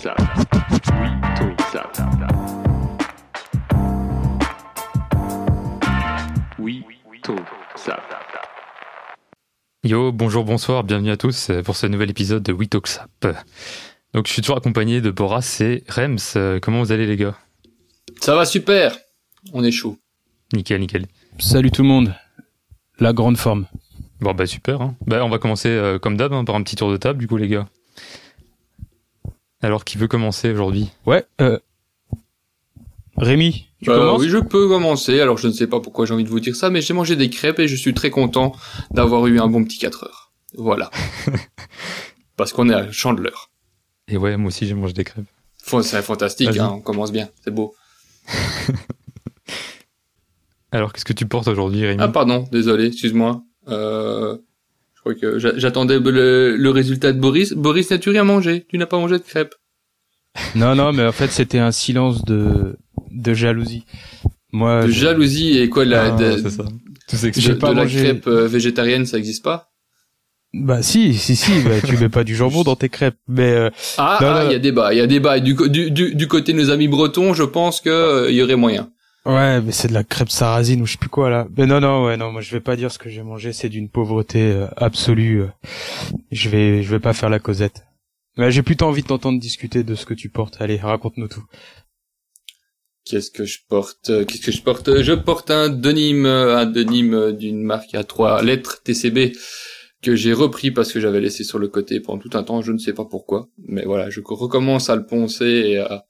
ça. Oui, tout ça. Oui, tout ça. Yo, bonjour, bonsoir, bienvenue à tous pour ce nouvel épisode de We Talk Sap. Donc je suis toujours accompagné de Boras et Rems. Comment vous allez les gars? Ça va super On est chaud. Nickel, nickel. Salut tout le monde. La grande forme. Bon bah super. Hein. Bah, on va commencer euh, comme d'hab hein, par un petit tour de table du coup les gars. Alors qui veut commencer aujourd'hui? Ouais. Euh... Rémi, tu Euh, commences? oui, je peux commencer. Alors, je ne sais pas pourquoi j'ai envie de vous dire ça, mais j'ai mangé des crêpes et je suis très content d'avoir eu un bon petit 4 heures. Voilà. Parce qu'on est à Chandeleur. Et ouais, moi aussi j'ai mangé des crêpes. C'est fantastique, hein, on commence bien, c'est beau. Alors qu'est-ce que tu portes aujourd'hui Rémi? Ah, pardon, désolé, excuse-moi. Euh, je crois que j'a- j'attendais le, le résultat de Boris. Boris, n'as-tu rien mangé? Tu n'as pas mangé de crêpes? Non, non, mais en fait, c'était un silence de, de jalousie. Moi, De je- jalousie et quoi, la, Ah, de, c'est ça. Tout de, pas de la crêpe euh, végétarienne, ça existe pas? Bah si, si, si, bah, tu mets pas du jambon dans tes crêpes. Mais euh, Ah, ah, il y a débat, il y a débat. Du, du, du, du côté de nos amis bretons, je pense que euh, il y aurait moyen. Ouais, mais c'est de la crêpe sarrasine ou je sais plus quoi là. Mais non, non, ouais, non, moi je vais pas dire ce que j'ai mangé, c'est d'une pauvreté euh, absolue. euh. Je vais, je vais pas faire la causette. Ouais, j'ai plutôt envie de t'entendre discuter de ce que tu portes. Allez, raconte-nous tout. Qu'est-ce que je porte euh, Qu'est-ce que je porte Je porte un denim, euh, un denim euh, d'une marque à trois lettres TCB que j'ai repris parce que j'avais laissé sur le côté pendant tout un temps. Je ne sais pas pourquoi, mais voilà, je recommence à le poncer et à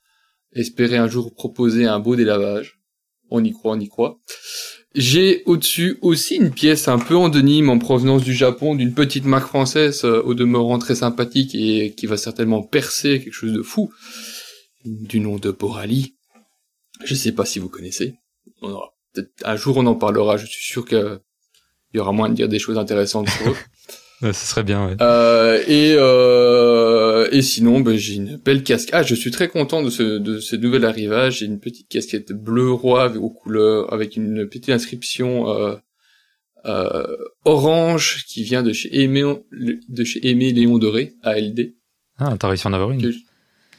espérer un jour proposer un beau délavage. On y croit, on y croit. J'ai au-dessus aussi une pièce un peu en denim en provenance du Japon, d'une petite marque française euh, au demeurant très sympathique et qui va certainement percer quelque chose de fou, du nom de Borali. Je sais pas si vous connaissez. On un jour on en parlera. Je suis sûr que il y aura moyen de dire des choses intéressantes. Ouais, ce serait bien, ouais. Euh, et euh, et sinon, ben, j'ai une belle casquette. Ah, je suis très content de ce de ce nouvel arrivage. J'ai une petite casquette bleu roi avec- aux couleurs avec une petite inscription euh, euh, orange qui vient de chez Aimé de chez Aimé Léon Doré ALD. Ah, t'as réussi à en avoir une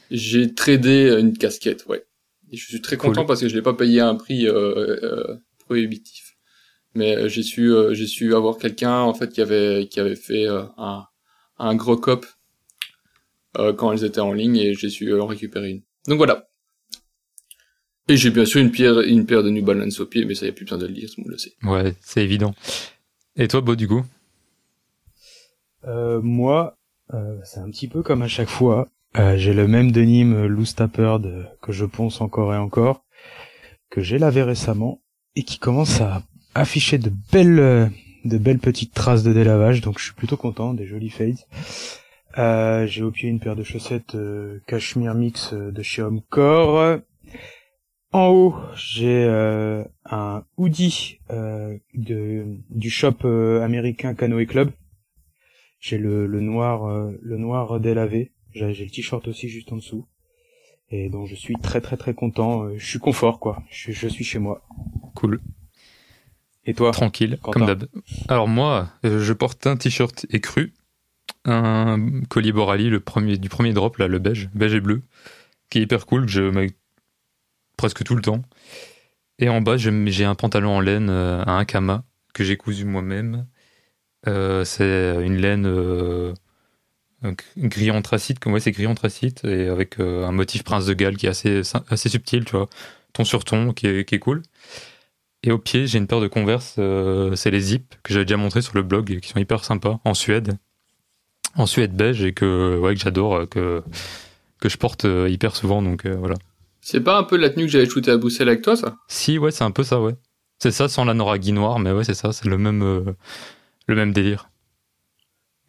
J'ai tradé une casquette, ouais. Et je suis très Cool. content parce que je l'ai pas payé à un prix euh, euh, prohibitif. Mais euh, j'ai su euh, j'ai su avoir quelqu'un en fait qui avait qui avait fait euh, un un gros cop euh, quand elles étaient en ligne et j'ai su en récupérer une. Donc voilà. Et j'ai bien sûr une pierre une paire de New Balance au pied, mais ça y a plus besoin de le dire, tout le monde le sait. Ouais, c'est évident. Et toi, Beau, du coup? Euh, moi, euh, c'est un petit peu comme à chaque fois. Euh, j'ai le même denim loose tapered euh, que je ponce encore et encore, que j'ai lavé récemment et qui commence à afficher de belles, euh, de belles petites traces de délavage. Donc je suis plutôt content, des jolis fades. Euh, j'ai au pied une paire de chaussettes euh, cachemire mix euh, de chez Homecore. En haut, j'ai euh, un hoodie euh, de, du shop américain Canoë Club. J'ai le, le noir le noir délavé. J'ai j'ai le t-shirt aussi juste en dessous. Et donc je suis très très très content. Je suis confort quoi. Je, je suis chez moi. Cool. Et toi Tranquille, Quentin. comme d'hab. Alors moi, euh, je porte un t-shirt écru, un collier Borali, le premier du premier drop là, le beige, beige et bleu, qui est hyper cool que je mets presque tout le temps. Et en bas, j'ai un pantalon en laine, euh, un Akama que j'ai cousu moi-même. Euh, c'est une laine euh, gris anthracite, comme ouais, c'est gris anthracite et avec un motif prince de Galles qui est assez assez subtil, tu vois, ton sur ton, qui est qui est cool. Et au pied, j'ai une paire de Converse, euh, c'est les Zip, que j'avais déjà montré sur le blog, qui sont hyper sympas, en Suède. En Suède beige, et que, ouais, que j'adore, euh, que, que je porte euh, hyper souvent, donc euh, voilà. C'est pas un peu la tenue que j'avais shooté à Bruxelles avec toi, ça? Si, ouais, c'est un peu ça, ouais. C'est ça sans la Noragui noire, mais ouais, c'est ça, c'est le même, euh, le même délire.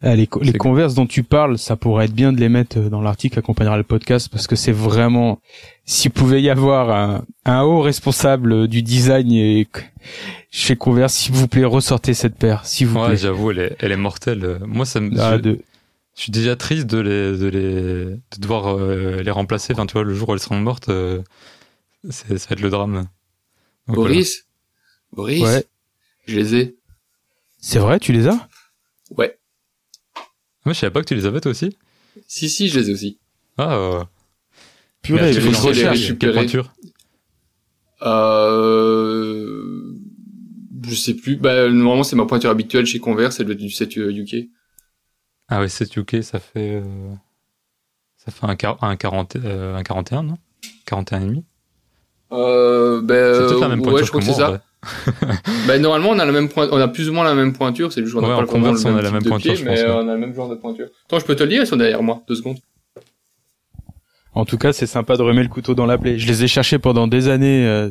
Ah, les, co- les C'est- converses dont tu parles, ça pourrait être bien de les mettre euh, dans l'article accompagnera le podcast parce que c'est vraiment s'il pouvait y avoir un, un haut responsable du design et chez Converse, s'il vous plaît, ressortez cette paire, s'il vous Ouais, plaît. j'avoue, elle est, elle est mortelle. Euh, Moi, ça me, Ah, je, de- je suis déjà triste de les, de les, de devoir euh, les remplacer. Enfin, tu vois, le jour où elles seront mortes, euh, c'est, ça va être le drame. Donc, Boris? Boris? Ouais. Je les ai. C'est vrai, tu les as? Ouais. Voilà. Moi, je savais pas que tu les avais toi aussi. Si, si, je les ai aussi. Ah, euh, Purée, il faut que je recherche. Quelle Euh, je sais plus. Bah, normalement, c'est ma pointure habituelle chez Converse, elle doit être du 7 UK. Ah ouais, 7 UK, ça fait. euh, Ça fait un, quar- un, 40, euh, un 41, non? 41 et demi? Euh, bah, C'est peut-être la même ouais, pointure je crois que que c'est moi. en ça. Bah, normalement, on a la même point, on a plus ou moins la même pointure, c'est juste qu'on Ouais, pas on même a la même pointure, pied, mais pense, ouais. euh, on a le même genre de pointure. Attends, je peux te le dire, elles sont derrière moi, deux secondes. En tout cas, c'est sympa de remettre le couteau dans la plaie. Je les ai cherchés pendant des années euh,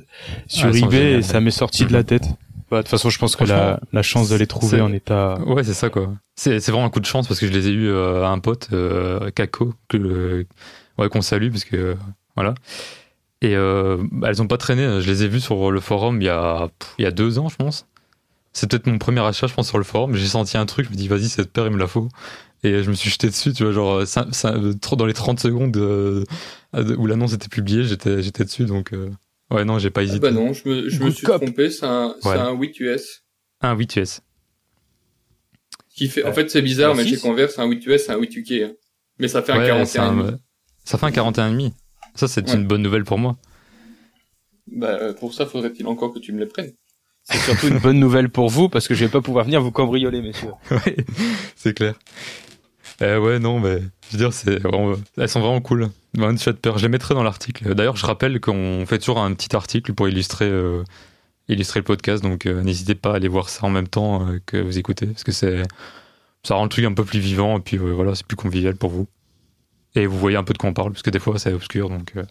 sur Ah, eBay et ça m'est sorti de la tête. Bah, de toute façon, je pense que la, la chance de les trouver en état. Ouais, c'est ça quoi. C'est c'est vraiment un coup de chance parce que je les ai eu à un pote, euh, Kako, que euh, ouais, qu'on salue parce que euh, voilà. Et euh, bah, elles ont pas traîné. Je les ai vues sur le forum il y a pff, il y a deux ans, je pense. C'est peut-être mon premier achat, je pense, sur le forum. J'ai senti un truc, je me dis vas-y cette paire il me la faut. Et je me suis jeté dessus, tu vois, genre ça- trop dans les 30 secondes euh, où l'annonce était publiée, j'étais j'étais dessus donc euh, ouais non j'ai pas Ah hésité. bah non, je me, je me suis cop. trompé, c'est un, c'est Ouais. un 8 US. Ah oui tu es. Qui fait, en fait, c'est bizarre, Un mais chez. Converse, c'est un 8 US, c'est un 8 UK. hein. Mais ça fait un Ouais, 41. c'est un- ça fait un 41 et demi. Ça c'est Ouais. une bonne nouvelle pour moi. Bah, euh, pour ça, faudrait-il encore que tu me les prennes. C'est surtout une bonne nouvelle pour vous parce que je vais pas pouvoir venir vous cambrioler, messieurs. Ouais, c'est clair. Euh, ouais, non, mais je veux dire, c'est, vraiment- elles sont vraiment cool. One Shot Pair, je les mettrai dans l'article. D'ailleurs, je rappelle qu'on fait toujours un petit article pour illustrer, euh, illustrer le podcast, donc euh, n'hésitez pas à aller voir ça en même temps que vous écoutez, parce que c'est, ça rend le truc un peu plus vivant, et puis voilà, c'est plus convivial pour vous. Et vous voyez un peu de quoi on parle, parce que des fois c'est obscur, donc. euh,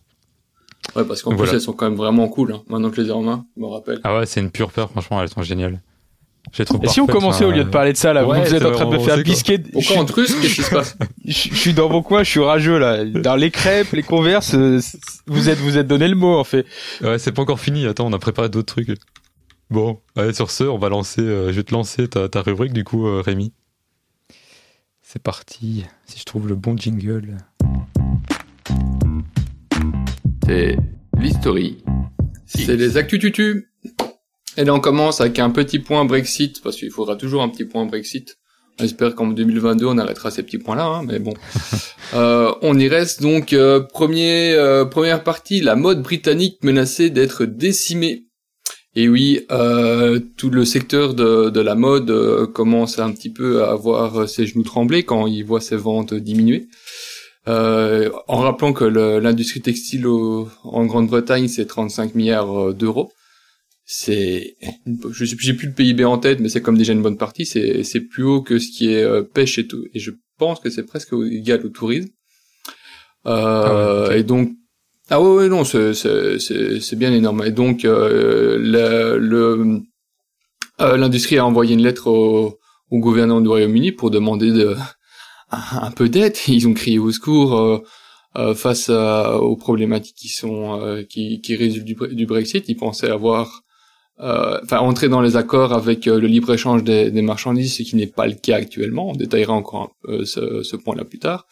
Ouais, parce qu'en plus, voilà. elles sont quand même vraiment cool, hein. Maintenant que je les ai en main, je me rappelle. Ah ouais, c'est une pure paire, franchement, elles sont géniales. J'ai trop Et si on commençait au lieu de parler de ça là, Ouais, vous êtes en train de me faire bisquer. Je Pourquoi suis- en trusse, qu'est-ce qui se passe? Je, je suis dans mon coin, je suis rageux là. Dans les crêpes, les converses, euh, vous êtes vous êtes donné le mot en fait. Ouais, c'est pas encore fini. Attends, on a préparé d'autres trucs. Bon, allez, sur ce, on va lancer. euh, je vais te lancer ta, ta rubrique, du coup, euh, Rémi. C'est parti. Si je trouve le bon jingle. C'est l'history. C'est les actus tutu. Et là, on commence avec un petit point Brexit, parce qu'il faudra toujours un petit point Brexit. J'espère qu'en 2022, on arrêtera ces petits points-là, hein, mais bon. Euh, on y reste donc. euh, premier, euh, première partie, la mode britannique menacée d'être décimée. Et oui, euh, tout le secteur de, de la mode euh, commence un petit peu à avoir ses genoux trembler quand il voit ses ventes diminuer. Euh, en rappelant que l'industrie textile au- en Grande-Bretagne, c'est 35 milliards euh, d'euros. C'est, je j'ai plus le PIB en tête, mais c'est comme déjà une bonne partie. C'est, c'est plus haut que ce qui est euh, pêche et tout. Et je pense que c'est presque égal au tourisme. Euh, Ah ouais. Et donc, ah ouais, ouais, non, c'est, bien énorme. Et donc, euh, le, le- euh, l'industrie a envoyé une lettre au, au gouvernement du Royaume-Uni pour demander de, un, peu d'aide. Ils ont crié au secours euh, euh, face aux problématiques qui sont euh, qui, résultent du, Bre- du Brexit. Ils pensaient avoir enfin entrer dans les accords avec le libre échange des, marchandises, ce qui n'est pas le cas actuellement. On détaillera encore ce, point-là plus tard.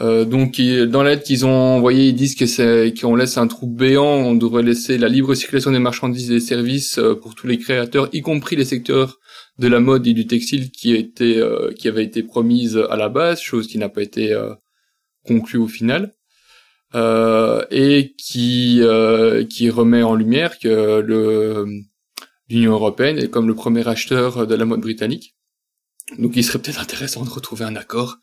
Donc dans l'aide qu'ils ont envoyée, ils disent que c'est qu'on laisse un trou béant, on devrait laisser la libre circulation des marchandises et des services pour tous les créateurs, y compris les secteurs de la mode et du textile qui était euh, qui avait été promise à la base, chose qui n'a pas été euh, conclue au final. Euh, et qui euh, qui remet en lumière que l'Union européenne est comme le premier acheteur de la mode britannique. Donc il serait peut-être intéressant de retrouver un accord.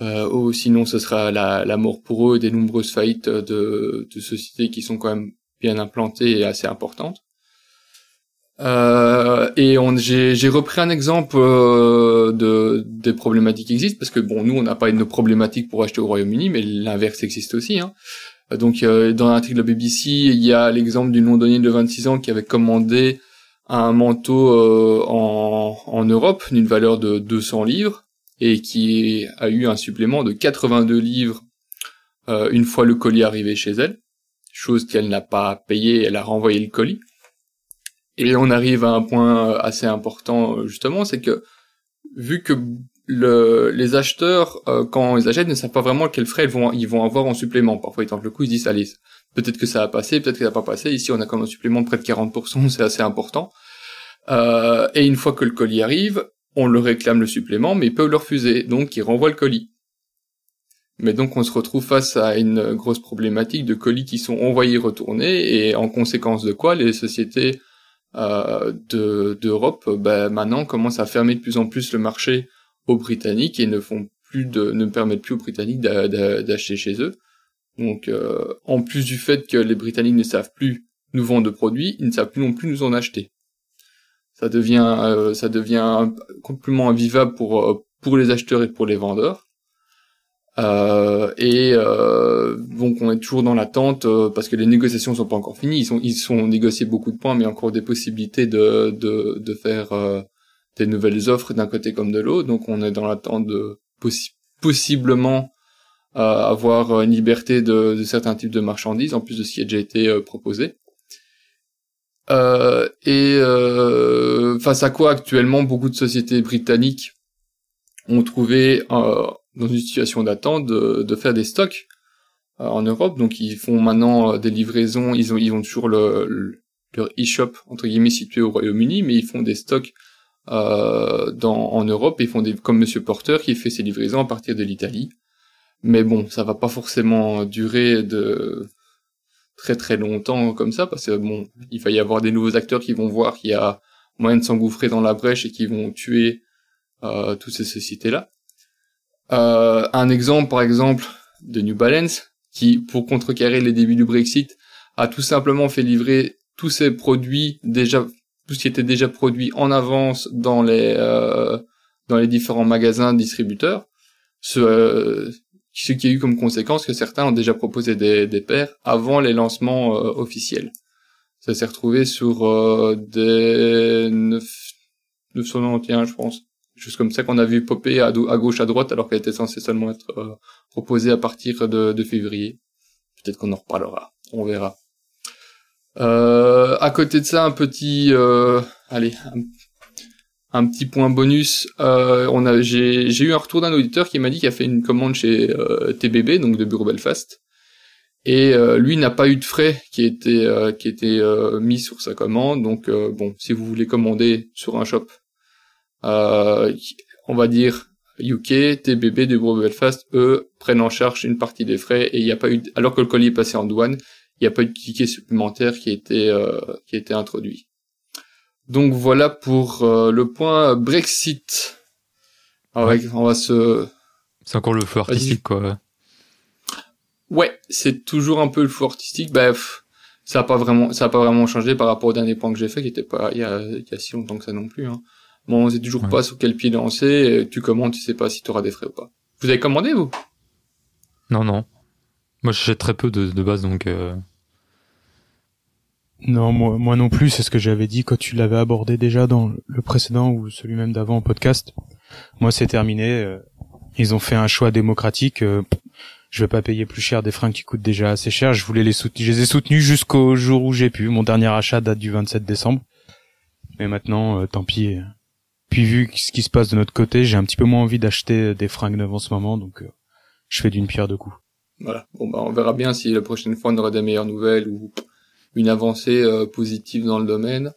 Ou sinon ce sera la, la mort pour eux des nombreuses faillites de, de sociétés qui sont quand même bien implantées et assez importantes. Euh, et on, j'ai, j'ai repris un exemple euh, de des problématiques qui existent parce que bon, nous on n'a pas une problématique pour acheter au Royaume-Uni, mais l'inverse existe aussi. Hein. Donc euh, dans l'article de la BBC, il y a l'exemple d'une londonienne de 26 ans qui avait commandé un manteau euh, en, en Europe d'une valeur de 200 livres et qui a eu un supplément de 82 livres euh, une fois le colis arrivé chez elle, chose qu'elle n'a pas payé, elle a renvoyé le colis. Et on arrive à un point euh, assez important euh, justement, c'est que vu que le, les acheteurs, euh, quand ils achètent, ne savent pas vraiment quels frais ils vont, ils vont avoir en supplément. Parfois ils tentent le coup, ils se disent allez, peut-être que ça va passer, peut-être que ça va pas passer. Ici on a comme un supplément de près de 40%, c'est assez important. Euh, et une fois que le colis arrive, on leur réclame le supplément, mais ils peuvent le refuser, donc ils renvoient le colis. Mais donc on se retrouve face à une grosse problématique de colis qui sont envoyés retournés et en conséquence de quoi les sociétés euh, de d'Europe ben, maintenant commencent à fermer de plus en plus le marché aux Britanniques et ne font plus de ne permettent plus aux Britanniques d'acheter chez eux. Donc euh, en plus du fait que les Britanniques ne savent plus nous vendre de produits, ils ne savent plus non plus nous en acheter. Ça devient euh, ça devient complètement invivable pour euh, pour les acheteurs et pour les vendeurs. Euh, et euh, donc on est toujours dans l'attente euh, parce que les négociations sont pas encore finies. Ils sont ils sont négociés beaucoup de points, mais encore des possibilités de de, de faire euh, des nouvelles offres d'un côté comme de l'autre. Donc on est dans l'attente de possiblement avoir une liberté de, de, certains types de marchandises en plus de ce qui a déjà été proposé. et face à quoi actuellement beaucoup de sociétés britanniques ont trouvé euh, dans une situation d'attente de, de, faire des stocks euh, en Europe. Donc ils font maintenant euh, des livraisons, ils ont, ils ont toujours le, leur e-shop entre guillemets situé au Royaume-Uni, mais ils font des stocks euh, dans, en Europe. Ils font des comme Monsieur Porter qui fait ses livraisons à partir de l'Italie. Mais bon, ça va pas forcément durer de très très longtemps comme ça parce que bon, il va y avoir des nouveaux acteurs qui vont voir qu'il y a moyen de s'engouffrer dans la brèche et qui vont tuer euh, toutes ces sociétés-là. Euh, un exemple, par exemple, de New Balance, qui, pour contrecarrer les débuts du Brexit, a tout simplement fait livrer tous ses produits déjà, tout ce qui était déjà produit en avance dans les euh, dans les différents magasins distributeurs. Ce, euh, ce qui a eu comme conséquence que certains ont déjà proposé des, des paires avant les lancements euh, officiels. Ça s'est retrouvé sur euh, des 9, 991, je pense juste comme ça qu'on a vu popper à, gauche à droite alors qu'elle était censée seulement être euh, proposée à partir de, de février. Peut-être qu'on en reparlera, on verra. Euh, à côté de ça, un petit, euh, allez, un, petit point bonus. Euh, on a, j'ai, j'ai eu un retour d'un auditeur qui m'a dit qu'il a fait une commande chez euh, TBB, donc de Bureau Belfast, et lui n'a pas eu de frais qui étaient qui étaient mis sur sa commande. Donc bon, si vous voulez commander sur un shop euh, on va dire UK, TBB de Belfast, eux prennent en charge une partie des frais et il n'y a pas eu, alors que le colis est passé en douane, il n'y a pas eu de ticket supplémentaire qui a été euh, qui a été introduit. Donc voilà pour euh, le point Brexit. Ah ouais. on va se. C'est encore le feu artistique quoi. Ouais, c'est toujours un peu le feu artistique. Bref, ça a pas vraiment, ça a pas vraiment changé par rapport au dernier point que j'ai fait, qui était pas il y a, il y a si longtemps que ça non plus. Hein. Bon, on sait toujours pas sur quel pied lancer. Tu commandes, tu sais pas si tu auras des frais ou pas. Vous avez commandé, vous? Non, non. Moi, j'achète très peu de, de base, donc... Euh... Non, moi, moi non plus, c'est ce que j'avais dit quand tu l'avais abordé déjà dans le précédent ou celui même d'avant en podcast. Moi, c'est terminé. Euh, ils ont fait un choix démocratique. Euh, je vais pas payer plus cher des fringues qui coûtent déjà assez cher. Je voulais les soutenir. Je les ai soutenus jusqu'au jour où j'ai pu. Mon dernier achat date du 27 décembre. Mais maintenant, euh, tant pis. Puis vu ce qui se passe de notre côté, j'ai un petit peu moins envie d'acheter des fringues neuves en ce moment, donc euh, je fais d'une pierre deux coups. Voilà. Bon bah on verra bien si la prochaine fois on aura des meilleures nouvelles ou une avancée euh, positive dans le domaine.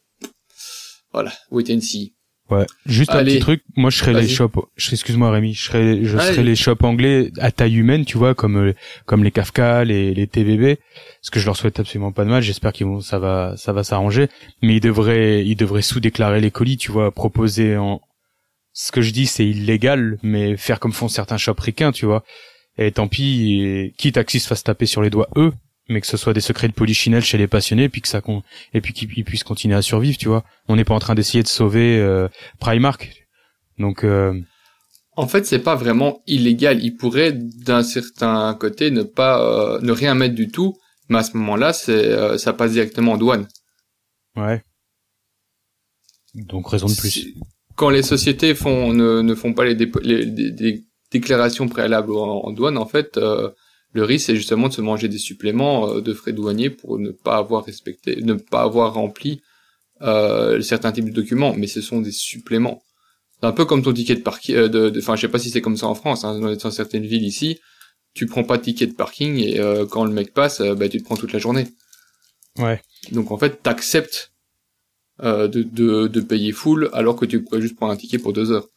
Voilà, wait and see. Ouais. Juste un petit truc. Moi, je serais les shops. Excuse-moi, Rémi. Je serais, je serais les shops anglais à taille humaine, tu vois, comme euh, comme les Kafka, les les TVB. Parce que je leur souhaite absolument pas de mal. J'espère qu'ils vont, ça va, ça va s'arranger. Mais ils devraient, ils devraient sous-déclarer les colis, tu vois, proposer en. Ce que je dis, c'est illégal, mais faire comme font certains shops ricains, tu vois. Et tant pis, quitte à qu'ils se fassent taper sur les doigts eux, mais que ce soit des secrets de polichinelle chez les passionnés, puis que ça et puis qu'ils puissent continuer à survivre, tu vois. On n'est pas en train d'essayer de sauver euh, Primark, donc. Euh... En fait, c'est pas vraiment illégal. Il pourrait, d'un certain côté, ne pas, euh, ne rien mettre du tout, mais à ce moment-là, c'est, euh, ça passe directement en douane. Ouais. Donc raison de plus. Quand les sociétés font, ne, ne font pas les, les, déclarations préalables en, en douane, en fait le risque, c'est justement de se manger des suppléments euh, de frais douaniers pour ne pas avoir respecté, ne pas avoir rempli euh, certains types de documents, mais ce sont des suppléments. C'est un peu comme ton ticket de parking. Euh, de, enfin, je sais pas si c'est comme ça en France. Hein, dans, certaines villes ici, tu prends pas de ticket de parking et euh, quand le mec passe, bah, tu te prends toute la journée. Ouais. Donc en fait, t'acceptes de, de, de payer full alors que tu pourrais juste prendre un ticket pour deux heures.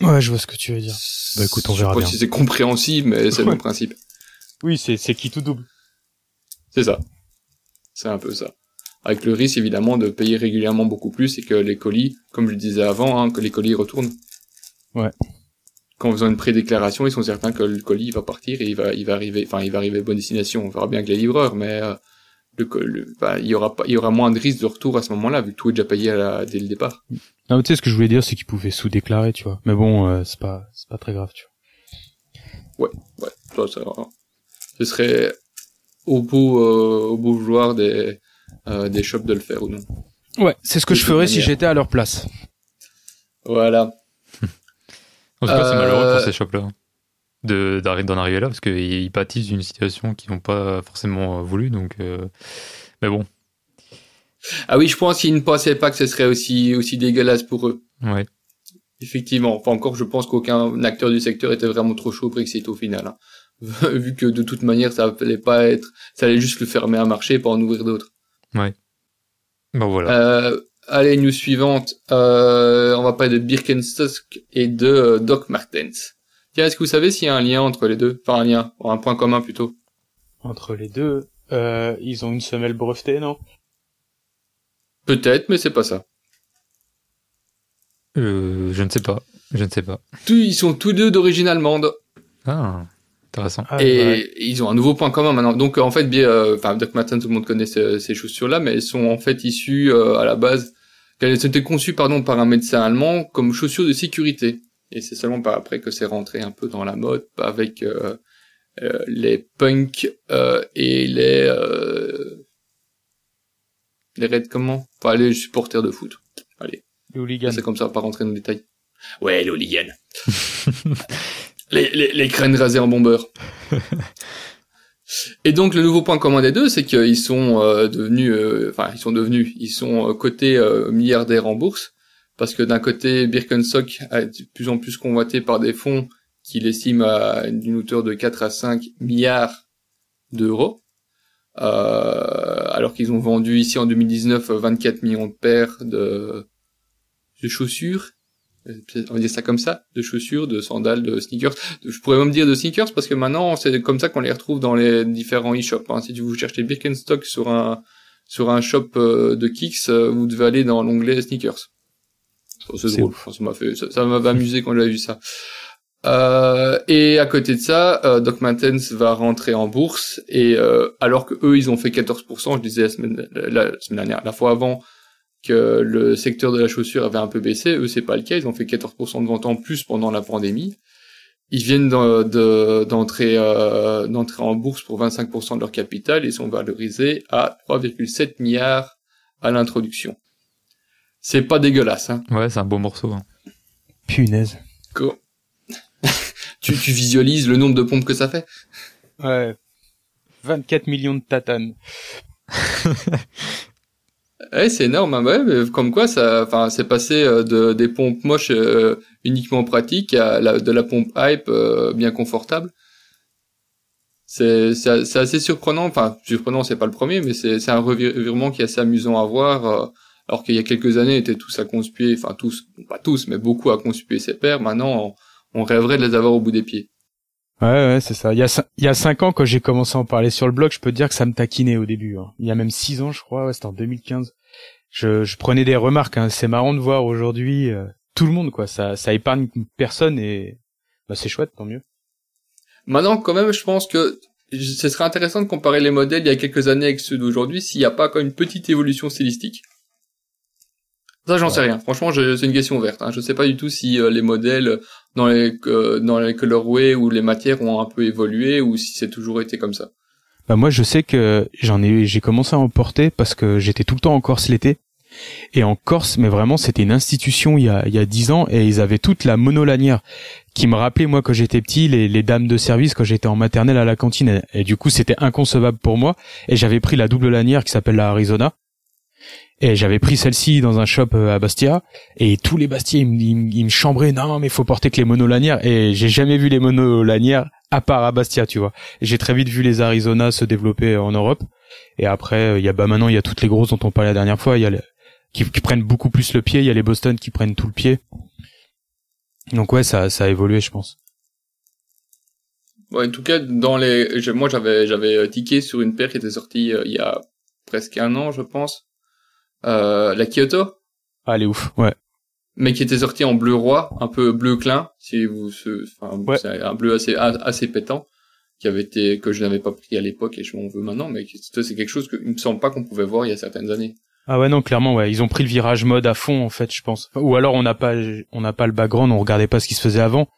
Ouais, je vois ce que tu veux dire. Bah, écoute, on verra Je sais bien. pas si c'est compréhensible, mais c'est le Ouais. principe. Oui, c'est c'est qui tout double. C'est ça. C'est un peu ça. Avec le risque, évidemment, de payer régulièrement beaucoup plus et que les colis, comme je le disais avant, hein, que les colis retournent. Ouais. Quand faisant une prédéclaration, ils sont certains que le colis va partir et il va, il va arriver, enfin, il va arriver à bonne destination. On verra bien avec les livreurs, mais euh, le, le- enfin, il y aura pas, il y aura moins de risques de retour à ce moment-là, vu que tout est déjà payé à la- dès le départ. Non, mais tu sais, ce que je voulais dire, c'est qu'ils pouvaient sous-déclarer, tu vois. Mais bon, euh, c'est pas, c'est pas très grave, tu vois. Ouais, ça, ça, ce serait au beau, euh, au beau vouloir des, euh, des shops de le faire ou non. Ouais, c'est ce que De je ferais si j'étais à leur place. Voilà. En tout cas, c'est Euh, malheureux pour ces shops-là. hein, De, d'en arriver là, parce qu'ils ils pâtissent d'une situation qu'ils n'ont pas forcément euh, voulu. Donc, euh, mais bon, Ah oui, je pense qu'ils ne pensaient pas que ce serait aussi, aussi dégueulasse pour eux. ouais. Effectivement. Enfin, encore, je pense qu'aucun acteur du secteur était vraiment trop chaud au Brexit au final. hein. Vu que de toute manière, ça allait pas être, ça allait juste le fermer un marché pas en ouvrir d'autres. Bon, voilà. Euh, allez, news suivante. Euh, on va parler de Birkenstock et de euh, Doc Martens. Tiens, est-ce que vous savez s'il y a un lien entre les deux? Enfin, un lien, un point commun plutôt. Entre les deux, euh, ils ont une semelle brevetée, non? Peut-être, mais c'est pas ça. Euh, je ne sais pas. Je ne sais pas. Tous, ils sont tous deux d'origine allemande. Ah, intéressant. ah, et ouais. ils ont un nouveau point commun maintenant. Donc en fait, bien, euh, enfin Doc Martens, tout le monde connaît ces, ces chaussures-là, mais elles sont en fait issues euh, à la base, qu'elles étaient conçues pardon par un médecin allemand comme chaussures de sécurité. Et c'est seulement par après que c'est rentré un peu dans la mode avec euh, euh, les punks euh, et les euh, les raids comment? Enfin les supporters de foot. Allez. Les hooligans. C'est comme ça, pas rentrer dans le détail. Ouais, les hooligans. les, les, les crânes rasées en bombeur. Et donc le nouveau point commun des deux, c'est qu'ils sont euh, devenus, euh, enfin ils sont devenus, ils sont euh, cotés euh, milliardaires en bourse, parce que d'un côté Birkenstock est de plus en plus convoité par des fonds qui l'estiment à une hauteur de 4 à 5 milliards d'euros, euh, alors qu'ils ont vendu ici en 2019 24 millions de paires de, de chaussures on va dire ça comme ça, de chaussures, de sandales, de sneakers. Je pourrais même dire de sneakers parce que maintenant c'est comme ça qu'on les retrouve dans les différents e-shops. hein. Si vous cherchez Birkenstock sur un sur un shop euh, de kicks, euh, vous devez aller dans l'onglet sneakers. Oh, c'est drôle. Ça m'a fait, ça ça m'avait amusé quand j'avais vu ça. Euh, et à côté de ça, euh, Doc Martens va rentrer en bourse et euh, alors que eux ils ont fait 14%, je disais la semaine, la, la semaine dernière, la fois avant, que le secteur de la chaussure avait un peu baissé. Eux, c'est pas le cas. Ils ont fait 14% de ventes en plus pendant la pandémie. Ils viennent de- de- d'entrer euh, d'entrer en bourse pour 25% de leur capital. Ils sont valorisés à 3,7 milliards à l'introduction. C'est pas dégueulasse, hein. Ouais, c'est un beau morceau. hein. Punaise. Co- tu, tu visualises le nombre de pompes que ça fait? Ouais. 24 millions de tatanes. Ouais, c'est énorme, hein, mais comme quoi ça, enfin, c'est passé euh, de des pompes moches euh, uniquement pratiques à de la pompe hype euh, bien confortable. C'est c'est assez surprenant, enfin surprenant, c'est pas le premier, mais c'est un revirement qui est assez amusant à voir. euh, alors qu'il y a quelques années, étaient tous à conspuer, enfin tous, pas tous, mais beaucoup à conspuer ces paires. Maintenant, on rêverait de les avoir au bout des pieds. Ouais, ouais, c'est ça. Il y a il y a cinq ans, quand j'ai commencé à en parler sur le blog, je peux te dire que ça me taquinait au début. hein. Il y a même six ans, je crois. Ouais, c'était en 2015. Je, je prenais des remarques. Hein. C'est marrant de voir aujourd'hui euh, tout le monde, quoi. Ça, ça épargne personne et bah, c'est chouette, tant mieux. Maintenant, quand même, je pense que ce serait intéressant de comparer les modèles il y a quelques années avec ceux d'aujourd'hui s'il n'y a pas quand même une petite évolution stylistique. Ça, j'en sais rien. Franchement, c'est une question ouverte. Hein. Je sais pas du tout si euh, les modèles dans les euh, dans les ou les matières ont un peu évolué ou si c'est toujours été comme ça? Bah moi je sais que j'en ai j'ai commencé à en porter parce que j'étais tout le temps en Corse l'été. Et en Corse mais vraiment c'était une institution il y a il y a dix ans et ils avaient toute la monolanière qui me rappelait moi quand j'étais petit les, les dames de service quand j'étais en maternelle à la cantine. Et du coup c'était inconcevable pour moi et j'avais pris la double lanière qui s'appelle la Arizona et j'avais pris celle-ci dans un shop euh, à Bastia et tous les Bastiais ils, me- ils, ils me chambraient non mais faut porter que les monolanières et j'ai jamais vu les monolanières à part à Bastia tu vois J'ai très vite vu les Arizona se développer en Europe. Et après, euh, il y a bah maintenant il y a toutes les grosses dont on parlait la dernière fois. Il y a les, qui, qui prennent beaucoup plus le pied. Il y a les Boston qui prennent tout le pied. Donc ouais, ça, ça a évolué, je pense. Ouais, en tout cas, dans les, moi j'avais j'avais euh, tiqué sur une paire qui était sortie il y a presque un an, je pense, euh, la Kyoto, Ah, elle est ouf, ouais. mais qui était sortie en bleu roi, un peu bleu clin, si vous, enfin, Ouais. c'est un bleu assez a- assez pétant, qui avait été que je n'avais pas pris à l'époque et je m'en veux maintenant, mais c'est quelque chose que il me semble pas qu'on pouvait voir il y a certaines années. Ah ouais, non, clairement, ouais. Ils ont pris le virage mode à fond, en fait, je pense. Ou alors on n'a pas, on n'a pas le background, on regardait pas ce qui se faisait avant.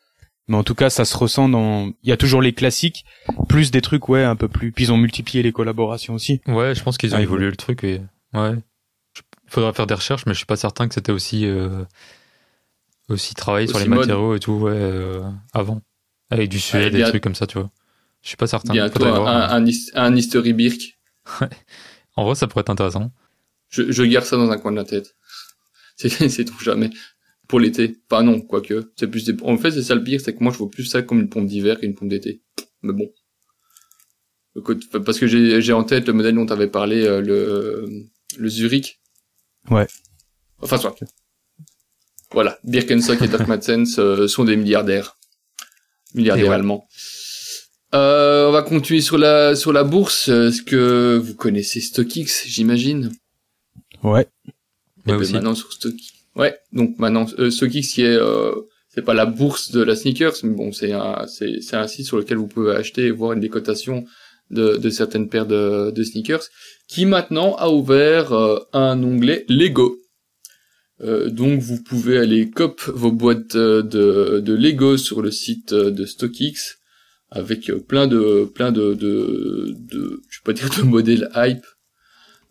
Mais en tout cas, ça se ressent dans, il y a toujours les classiques, plus des trucs, ouais, un peu plus, puis ils ont multiplié les collaborations aussi. Ouais, je pense qu'ils ont Ah, évolué le truc et ouais. Faudra faire des recherches, mais je suis pas certain que c'était aussi euh, aussi travaillé sur les mode. matériaux et tout ouais euh, avant avec du suède et des trucs comme ça, tu vois. Je suis pas certain. Bientôt un, voir. un, un, his- un history birk. En vrai, ça pourrait être intéressant. Je, je garde ça dans un coin de la tête. C'est tout jamais. Pour l'été. Pas non, quoique. C'est plus des... En fait, c'est ça le pire, c'est que moi, je vois plus ça comme une pompe d'hiver qu'une pompe d'été. Mais bon. Parce que j'ai en tête le modèle dont tu avais parlé, euh, le, le Zurich. Ouais. Enfin, soit. Voilà. Birkenstock et Doc Madsen euh, sont des milliardaires. Milliardaires ouais. allemands. Euh, on va continuer sur la, sur la bourse. Est-ce que vous connaissez StockX, j'imagine? Ouais. Et puis aussi. maintenant sur Stock. Ouais, donc maintenant euh, StockX qui est euh, c'est pas la bourse de la sneakers, mais bon, c'est un c'est c'est un site sur lequel vous pouvez acheter et voir une décotation de de certaines paires de de sneakers qui maintenant a ouvert euh, un onglet Lego. Euh, donc vous pouvez aller cop vos boîtes euh, de de Lego sur le site euh, de StockX avec plein de plein de de, de je vais pas dire de modèles hype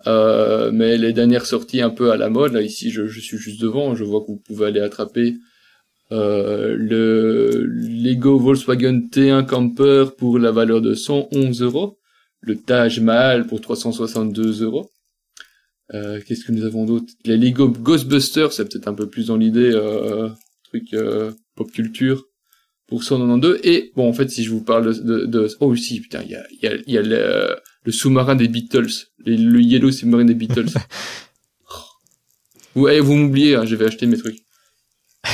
euh, mais les dernières sorties un peu à la mode, là ici je, je suis juste devant, je vois que vous pouvez aller attraper euh, le Lego Volkswagen T1 Camper pour la valeur de 111 euros, le Taj Mahal pour 362 euros. Euh, Qu'est-ce que nous avons d'autre? Les Lego Ghostbusters, c'est peut-être un peu plus dans l'idée, euh, truc euh, pop culture pour 192. Et bon, en fait, si je vous parle de, de, de- oh si, putain, il y a, y a, y a le, le sous-marin des Beatles, les- le Yellow Submarine des Beatles. vous, vous m'oubliez, hein, je vais acheter mes trucs.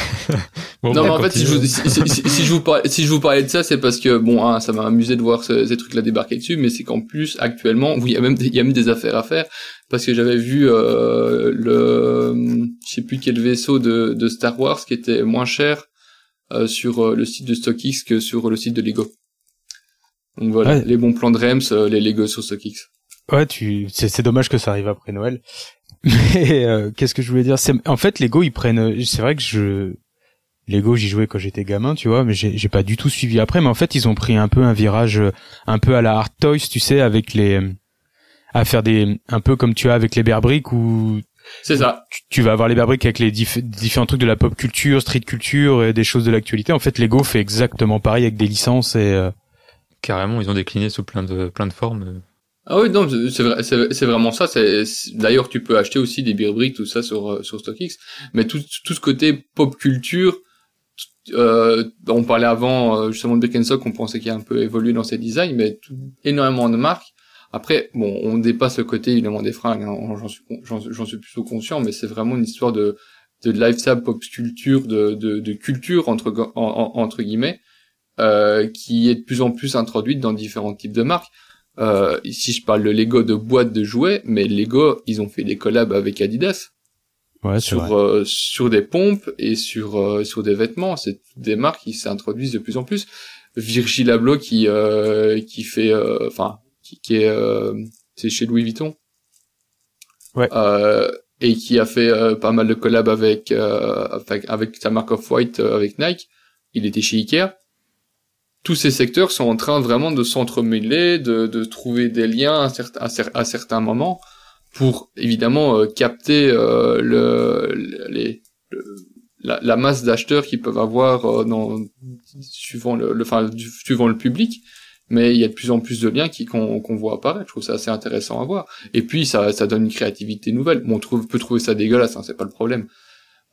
Bon, non, bah, mais en fait, si je, vous, si, si- si je vous parlais, si je vous parlais de ça, c'est parce que bon, hein, ça m'a amusé de voir ce- ces trucs-là débarquer dessus, mais c'est qu'en plus, actuellement, oui, il y a même, des, il y a même des affaires à faire, parce que j'avais vu euh, le, je sais plus quel vaisseau de, de Star Wars qui était moins cher euh, sur euh, le site de StockX que sur le site de Lego. Donc voilà, Ouais. les bons plans de Rems, euh, les Lego sur StockX. Ouais, tu, c'est dommage que ça arrive après Noël. Mais euh, qu'est-ce que je voulais dire? C'est en fait Lego ils prennent. C'est vrai que je Lego j'y jouais quand j'étais gamin, tu vois, mais j'ai, j'ai pas du tout suivi après. Mais en fait ils ont pris un peu un virage euh, un peu à la Art Toys, tu sais, avec les à faire des un peu comme tu as avec les Bear Bricks où C'est ça. tu, tu vas avoir les Bear Bricks avec les diff- différents trucs de la pop culture, street culture et des choses de l'actualité. En fait Lego fait exactement pareil avec des licences et euh, Carrément, ils ont décliné sous plein de plein de formes. Ah oui, non, c'est vrai, c'est vraiment ça. D'ailleurs tu peux acheter aussi des beer bricks tout ça sur euh, sur StockX, mais tout tout ce côté pop culture. Euh, on parlait avant euh, justement de Birkenstock, on pensait qu'il a un peu évolué dans ses designs, mais énormément de marques. Après, bon, on dépasse le côté évidemment des fringues, hein, j'en suis j'en suis plutôt conscient, mais c'est vraiment une histoire de de lifestyle pop culture, de de, de culture entre entre guillemets, euh, qui est de plus en plus introduite dans différents types de marques. Euh, ici, je parle de Lego de boîtes de jouets, mais Lego, ils ont fait des collabs avec Adidas ouais, sur euh, sur des pompes et sur euh, sur des vêtements. C'est des marques qui s'introduisent de plus en plus. Virgil Abloh qui euh, qui fait, euh, enfin, qui, qui est, euh, c'est chez Louis Vuitton. Ouais. Euh, et qui a fait pas mal de collabs avec euh, avec, avec sa marque of white euh, avec Nike. Il était chez Ikea tous ces secteurs sont en train vraiment de s'entremêler, de, de trouver des liens à certains, à, cer- à certains moments pour évidemment euh, capter euh, le, la, la masse d'acheteurs qu'ils peuvent avoir euh, dans, suivant le, public. Mais il y a de plus en plus de liens qu'on qu'on voit apparaître. Je trouve ça assez intéressant à voir. Et puis ça, ça donne une créativité nouvelle. On trouve, peut trouver ça dégueulasse, hein, c'est pas le problème.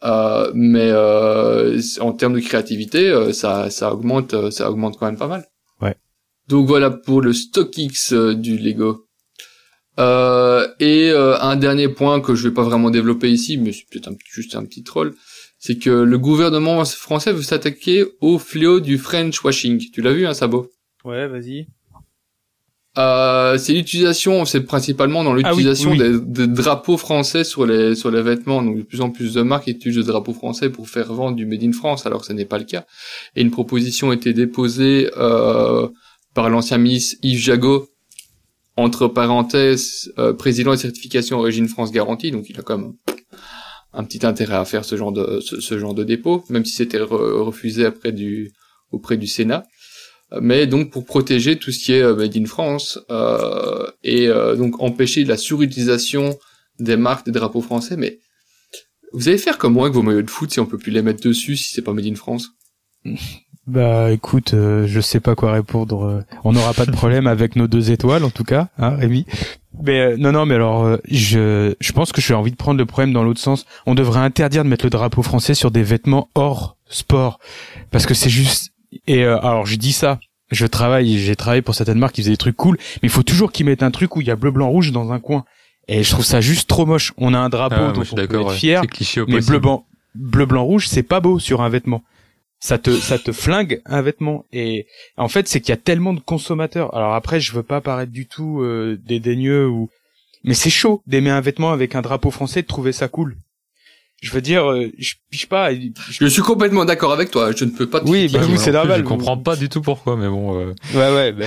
Euh, mais euh, en termes de créativité, euh, ça, ça augmente, euh, ça augmente quand même pas mal. Ouais. Donc voilà pour le StockX euh, du Lego. Euh, et euh, un dernier point que je vais pas vraiment développer ici, mais c'est peut-être un, juste un petit troll, c'est que le gouvernement français veut s'attaquer au fléau du French washing. Tu l'as vu, hein, Sabo? Ouais, vas-y. Euh, c'est l'utilisation, c'est principalement dans l'utilisation Ah oui, oui, des, des drapeaux français sur les sur les vêtements. Donc de plus en plus de marques utilisent le drapeau français pour faire vendre du made in France, alors que ce n'est pas le cas. Et une proposition a été déposée euh, par l'ancien ministre Yves Jagot, entre parenthèses, euh, président de certification Origine France Garantie. Donc il a quand même un petit intérêt à faire ce genre de ce, ce genre de dépôt, même si c'était re- refusé après du auprès du Sénat mais donc pour protéger tout ce qui est euh, made in France euh, et euh, donc empêcher la surutilisation des marques des drapeaux français. Mais vous allez faire comme moi avec vos maillots de foot si on peut plus les mettre dessus si c'est pas made in France? Bah écoute, euh, je sais pas quoi répondre. On n'aura pas de problème avec nos deux étoiles en tout cas, hein, Rémi. Mais non, non, mais alors euh, je je pense que j'ai envie de prendre le problème dans l'autre sens. On devrait interdire de mettre le drapeau français sur des vêtements hors sport parce que c'est juste. Et euh, alors je dis ça. Je travaille, j'ai travaillé pour certaines marques qui faisaient des trucs cool, mais il faut toujours qu'ils mettent un truc où il y a bleu, blanc, rouge dans un coin. Et je trouve ça juste trop moche. On a un drapeau Ah, dont on peut être fier, cliché au mais bleu blanc, bleu blanc rouge, c'est pas beau sur un vêtement. Ça te ça te flingue un vêtement et en fait c'est qu'il y a tellement de consommateurs. Alors après je veux pas paraître du tout euh, dédaigneux ou mais c'est chaud d'aimer un vêtement avec un drapeau français de trouver ça cool. Je veux dire euh, je piche pas je- Je suis complètement d'accord avec toi. Je ne peux pas. te Oui, bah oui, c'est normal. Je comprends pas du tout pourquoi, mais bon. euh, Ouais ouais bah,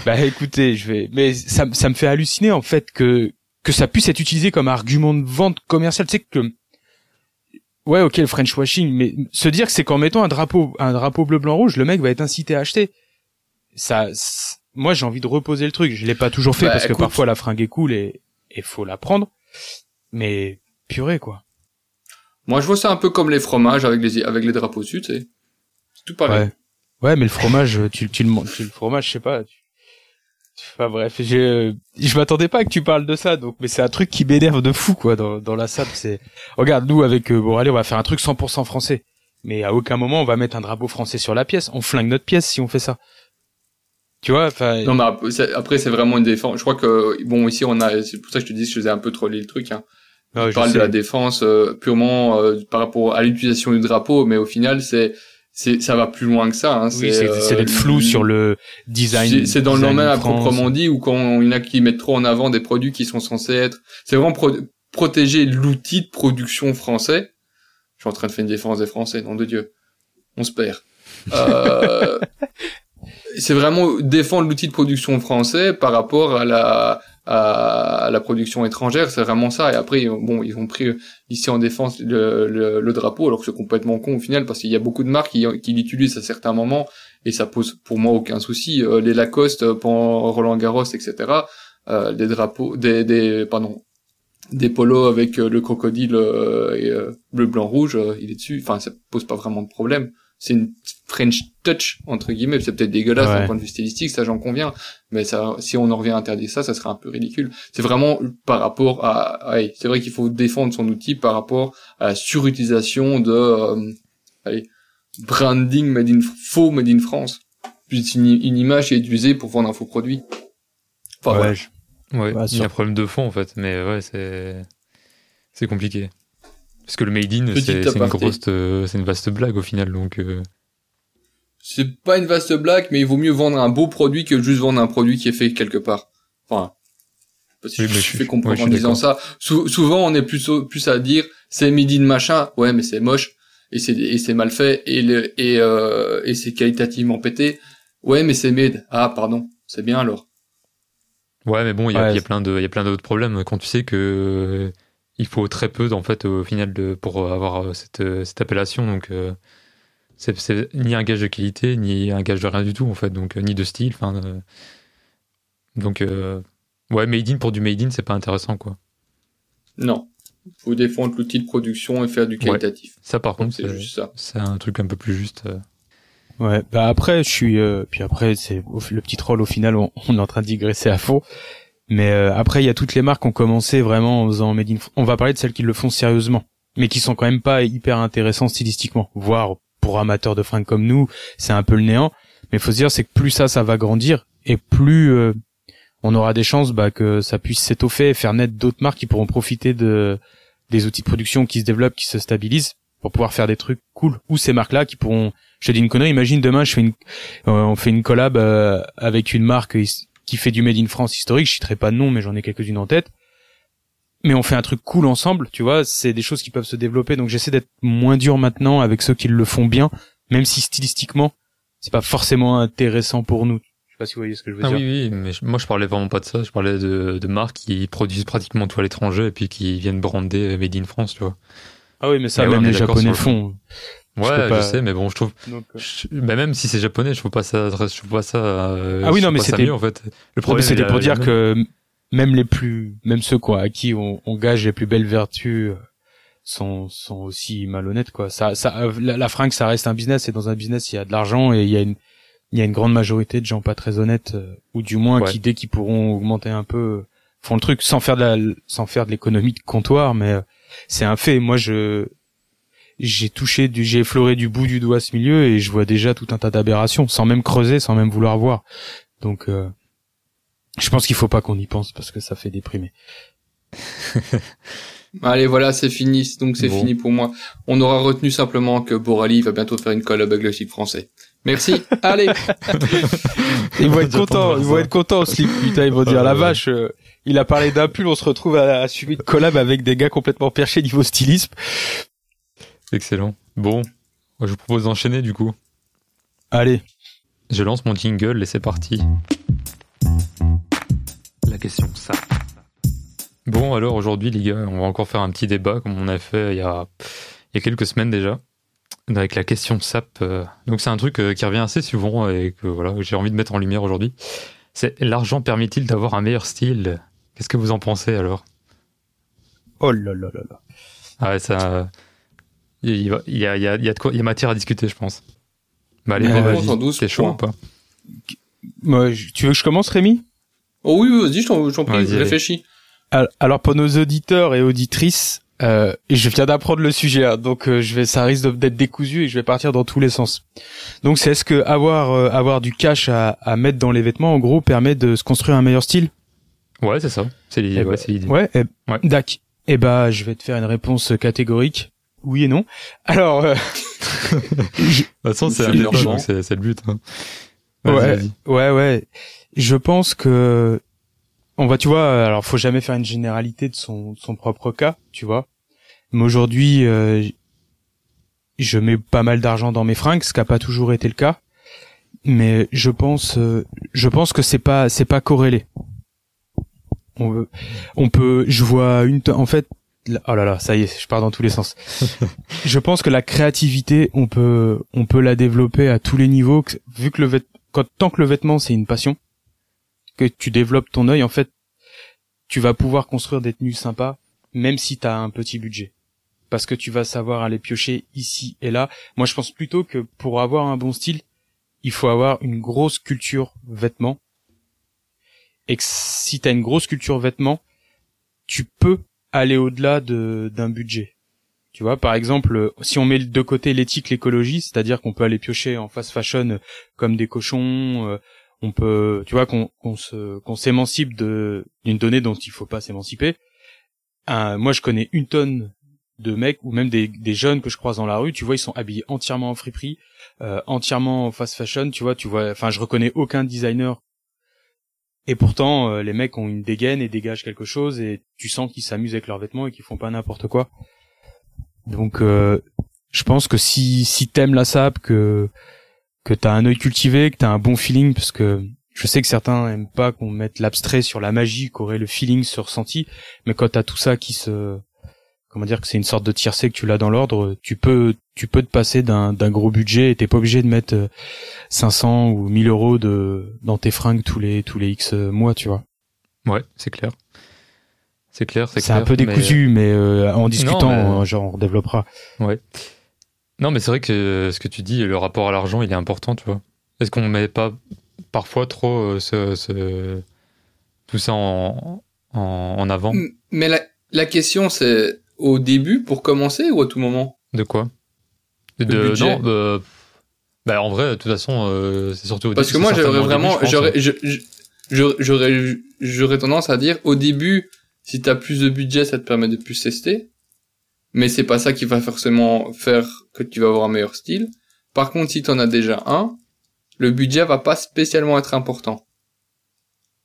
bah écoutez, je vais mais ça ça me fait halluciner en fait que que ça puisse être utilisé comme argument de vente commerciale, tu sais que Ouais, ok, le French washing, mais se dire que c'est qu'en mettant un drapeau, un drapeau bleu, blanc, rouge, le mec va être incité à acheter. Ça, moi, j'ai envie de reposer le truc. Je l'ai pas toujours fait Bah, parce que parfois la fringue est cool et, et faut la prendre. Mais, purée, quoi. Moi, je vois ça un peu comme les fromages avec les avec les drapeaux dessus, tu sais. C'est tout pareil. Ouais. Ouais, mais le fromage, tu, tu le, tu, le fromage, je sais pas. tu- Enfin bref, j'ai, euh, je m'attendais pas que tu parles de ça, donc, mais c'est un truc qui m'énerve de fou, quoi, dans, dans la salle, c'est, regarde, nous, avec, euh, bon, allez, on va faire un truc 100% français. Mais à aucun moment, on va mettre un drapeau français sur la pièce. On flingue notre pièce si on fait ça. Tu vois, enfin, Non, mais après, c'est vraiment une défense. Je crois que, bon, ici, on a, c'est pour ça que je te dis que je faisais un peu troller le truc, hein. Non, Je parle sais. de la défense euh, purement euh, par rapport à l'utilisation du drapeau, mais au final, c'est, c'est, ça va plus loin que ça. Hein. oui, c'est, c'est euh, d'être flou sur le design. C'est, dans le domaine à proprement dit, ou quand il y en a qui mettent trop en avant des produits qui sont censés être, c'est vraiment pro- protéger l'outil de production français. Je suis en train de faire une défense des Français, nom de Dieu. On se perd. Euh, c'est vraiment défendre l'outil de production français par rapport à la à la production étrangère, c'est vraiment ça. Et après, bon, ils ont pris ici en défense le, le, le drapeau, alors que c'est complètement con au final, parce qu'il y a beaucoup de marques qui, qui l'utilisent à certains moments, et ça pose pour moi aucun souci. Euh, les Lacoste, euh, pendant Roland Garros, etc. Euh, des drapeaux, des, des pardon, des polos avec euh, le crocodile bleu, blanc, rouge, il est dessus. Enfin, ça pose pas vraiment de problème. C'est une French touch entre guillemets. C'est peut-être dégueulasse Ouais. d'un point de vue stylistique, ça j'en conviens. Mais ça, si on en revient à interdire ça, ça serait un peu ridicule. C'est vraiment par rapport à, ouais, c'est vrai qu'il faut défendre son outil par rapport à la surutilisation de, euh, allez, branding made in faux made in France. Puis une, une image qui est utilisée pour vendre un faux produit. Enfin, Ouais, je- Ouais, Bah, il y a un problème de fond en fait, mais ouais, c'est c'est compliqué. Parce que le made in, c'est une grosse, euh, c'est une vaste blague au final, donc euh, C'est pas une vaste blague, mais il vaut mieux vendre un beau produit que juste vendre un produit qui est fait quelque part. Enfin, parce que Oui, mais je je suis suis- fait comprendre ouais, en disant ça. Sou- souvent, on est plus plus à dire c'est made in machin. Ouais, mais c'est moche et c'est et c'est mal fait et le et euh, et c'est qualitativement pété. Ouais, mais c'est made. Ah, pardon. C'est bien alors. ouais, mais bon, il y a, Ouais, il y a c'est- plein de, il y a plein d'autres problèmes quand tu sais que euh, il faut très peu en fait au final de, pour avoir euh, cette, euh, cette appellation, donc euh, c'est c'est ni un gage de qualité ni un gage de rien du tout en fait, donc euh, ni de style, enfin euh, donc euh, ouais, made in pour du made in, c'est pas intéressant quoi. Non. Faut défendre l'outil de production et faire du qualitatif. Ça par contre, c'est juste ça. c'est un truc un peu plus juste. euh. Ouais, bah après je suis euh, puis après c'est le petit troll au final on, on est en train de digresser à fond. Mais euh, après il y a toutes les marques qui ont commencé vraiment en faisant made in on va parler de celles qui le font sérieusement mais qui sont quand même pas hyper intéressantes stylistiquement, voire pour amateurs de fringues comme nous, c'est un peu le néant, mais faut se dire c'est que plus ça ça va grandir et plus euh, on aura des chances bah, que ça puisse s'étoffer et faire naître d'autres marques qui pourront profiter de des outils de production qui se développent, qui se stabilisent pour pouvoir faire des trucs cool. Ou ces marques-là qui pourront, je te dis une connerie, imagine demain je fais une, euh, on fait une collab euh, avec une marque qui fait du made in France historique, je citerai pas de nom, mais j'en ai quelques-unes en tête. Mais on fait un truc cool ensemble, tu vois, c'est des choses qui peuvent se développer. Donc j'essaie d'être moins dur maintenant avec ceux qui le font bien, même si stylistiquement, c'est pas forcément intéressant pour nous. Je sais pas si vous voyez ce que je veux ah dire. Oui, oui, mais moi je parlais vraiment pas de ça. Je parlais de, de marques qui produisent pratiquement tout à l'étranger et puis qui viennent brander Made in France, tu vois. Ah oui, mais ça, même les Japonais le font. Ouais, je, sais, mais bon, je trouve. Donc, euh. même si c'est japonais, je trouve pas ça, je trouve pas ça. Euh, ah oui, non, mais c'était en fait. Le problème, c'était pour dire que même les plus, même ceux quoi, à qui on, on gage les plus belles vertus, euh, sont sont aussi malhonnêtes quoi. Ça, ça, la, la fringue, ça reste un business et dans un business, il y a de l'argent et il y a une, il y a une grande majorité de gens pas très honnêtes ou du moins qui dès qu'ils pourront augmenter un peu font le truc sans faire de la, sans faire de l'économie de comptoir, mais c'est un fait. Moi, je j'ai touché du, j'ai effleuré du bout du doigt ce milieu et je vois déjà tout un tas d'aberrations, sans même creuser, sans même vouloir voir. Donc, euh, je pense qu'il faut pas qu'on y pense parce que ça fait déprimer. Allez, voilà, c'est fini. Donc c'est fini pour moi. On aura retenu simplement que Borali va bientôt faire une collab avec le slip français. Merci. Allez. ils vont être contents. Ils vont être contents, slip. Putain, ils vont dire la vache. Euh, il a parlé d'un pull, on se retrouve à, à suivre une collab avec des gars complètement perchés niveau stylisme. Excellent. Bon, je vous propose d'enchaîner du coup. Allez. Je lance mon jingle et c'est parti. La question ça. Bon alors aujourd'hui les gars, on va encore faire un petit débat comme on a fait il y a, il y a quelques semaines déjà avec la question SAP. Euh. Donc c'est un truc euh, qui revient assez souvent et que voilà, j'ai envie de mettre en lumière aujourd'hui. C'est l'argent permet-il d'avoir un meilleur style? Qu'est-ce que vous en pensez alors? Oh là là là là. Ah ouais, ça il, y a, il, y a, il, y a, de quoi, il y a matière à discuter, je pense. Bah, allez, vas-y. C'est chaud ou pas Moi, Tu veux que je commence, Rémi? Oh oui, vas-y, je t'en prie, réfléchis. Alors, pour nos auditeurs et auditrices, euh, je viens d'apprendre le sujet, hein, donc euh, je vais, ça risque d'être décousu et je vais partir dans tous les sens. Donc, c'est est-ce que avoir euh, avoir du cash à, à mettre dans les vêtements, en gros, permet de se construire un meilleur style? Ouais, c'est ça. C'est l'idée. Eh ouais, ben, ouais, eh, ouais. Dac. Eh bah, je vais te faire une réponse catégorique oui et non. Alors, euh... de toute façon, c'est le but. Hein. Ouais, ouais, ouais. Je pense que on va, tu vois, alors faut jamais faire une généralité de son, son propre cas, tu vois. Mais aujourd'hui, euh, je mets pas mal d'argent dans mes fringues, ce qui a pas toujours été le cas. Mais je pense, euh, je pense que c'est pas, c'est pas corrélé. On, veut, on peut, je vois une, en fait, oh là là, ça y est, je pars dans tous les sens. je pense que la créativité, on peut, on peut la développer à tous les niveaux. Vu que le tant que le vêtement c'est une passion, que tu développes ton œil, en fait, tu vas pouvoir construire des tenues sympas, même si t'as un petit budget, parce que tu vas savoir aller piocher ici et là. Moi, je pense plutôt que pour avoir un bon style, il faut avoir une grosse culture vêtements. Et que si t'as une grosse culture vêtements, tu peux aller au-delà de d'un budget. Tu vois, par exemple, si on met de côté l'éthique, l'écologie, c'est-à-dire qu'on peut aller piocher en fast fashion comme des cochons, euh, on peut, tu vois, qu'on qu'on se qu'on s'émancipe de d'une donnée dont il faut pas s'émanciper. moi, je connais une tonne de mecs ou même des, des jeunes que je croise dans la rue, tu vois, ils sont habillés entièrement en friperie, euh, entièrement en fast fashion, tu vois, tu vois, enfin, je reconnais aucun designer et pourtant, euh, les mecs ont une dégaine et dégagent quelque chose et tu sens qu'ils s'amusent avec leurs vêtements et qu'ils font pas n'importe quoi. Donc, euh, je pense que si si t'aimes la sap, que que t'as un œil cultivé, que t'as un bon feeling, parce que je sais que certains aiment pas qu'on mette l'abstrait sur la magie, qu'aurait le feeling se ressenti, mais quand t'as tout ça qui se comment dire que c'est une sorte de tiercé que tu l'as dans l'ordre, tu peux tu peux te passer d'un d'un gros budget et t'es pas obligé de mettre 500 euh, ou 1000 euros de dans tes fringues tous les tous les X euh, mois, tu vois. Ouais, c'est clair. C'est clair, c'est C'est un peu décousu, mais, euh, en discutant, genre, on redéveloppera. Ouais. Non, mais c'est vrai que ce que tu dis, le rapport à l'argent, il est important, tu vois. Est-ce qu'on met pas parfois trop ce, ce, tout ça en, en, en avant? Mais la, la question, c'est au début pour commencer ou à tout moment? De quoi? De, budget. non, euh, bah, en vrai, de toute façon, euh, c'est surtout au Parce que moi, j'aurais vraiment, j'aurais, j'aurais, j'aurais tendance à dire au début, si t'as plus de budget, ça te permet de plus tester. mais c'est pas ça qui va forcément faire que tu vas avoir un meilleur style. Par contre, si tu en as déjà un, le budget va pas spécialement être important.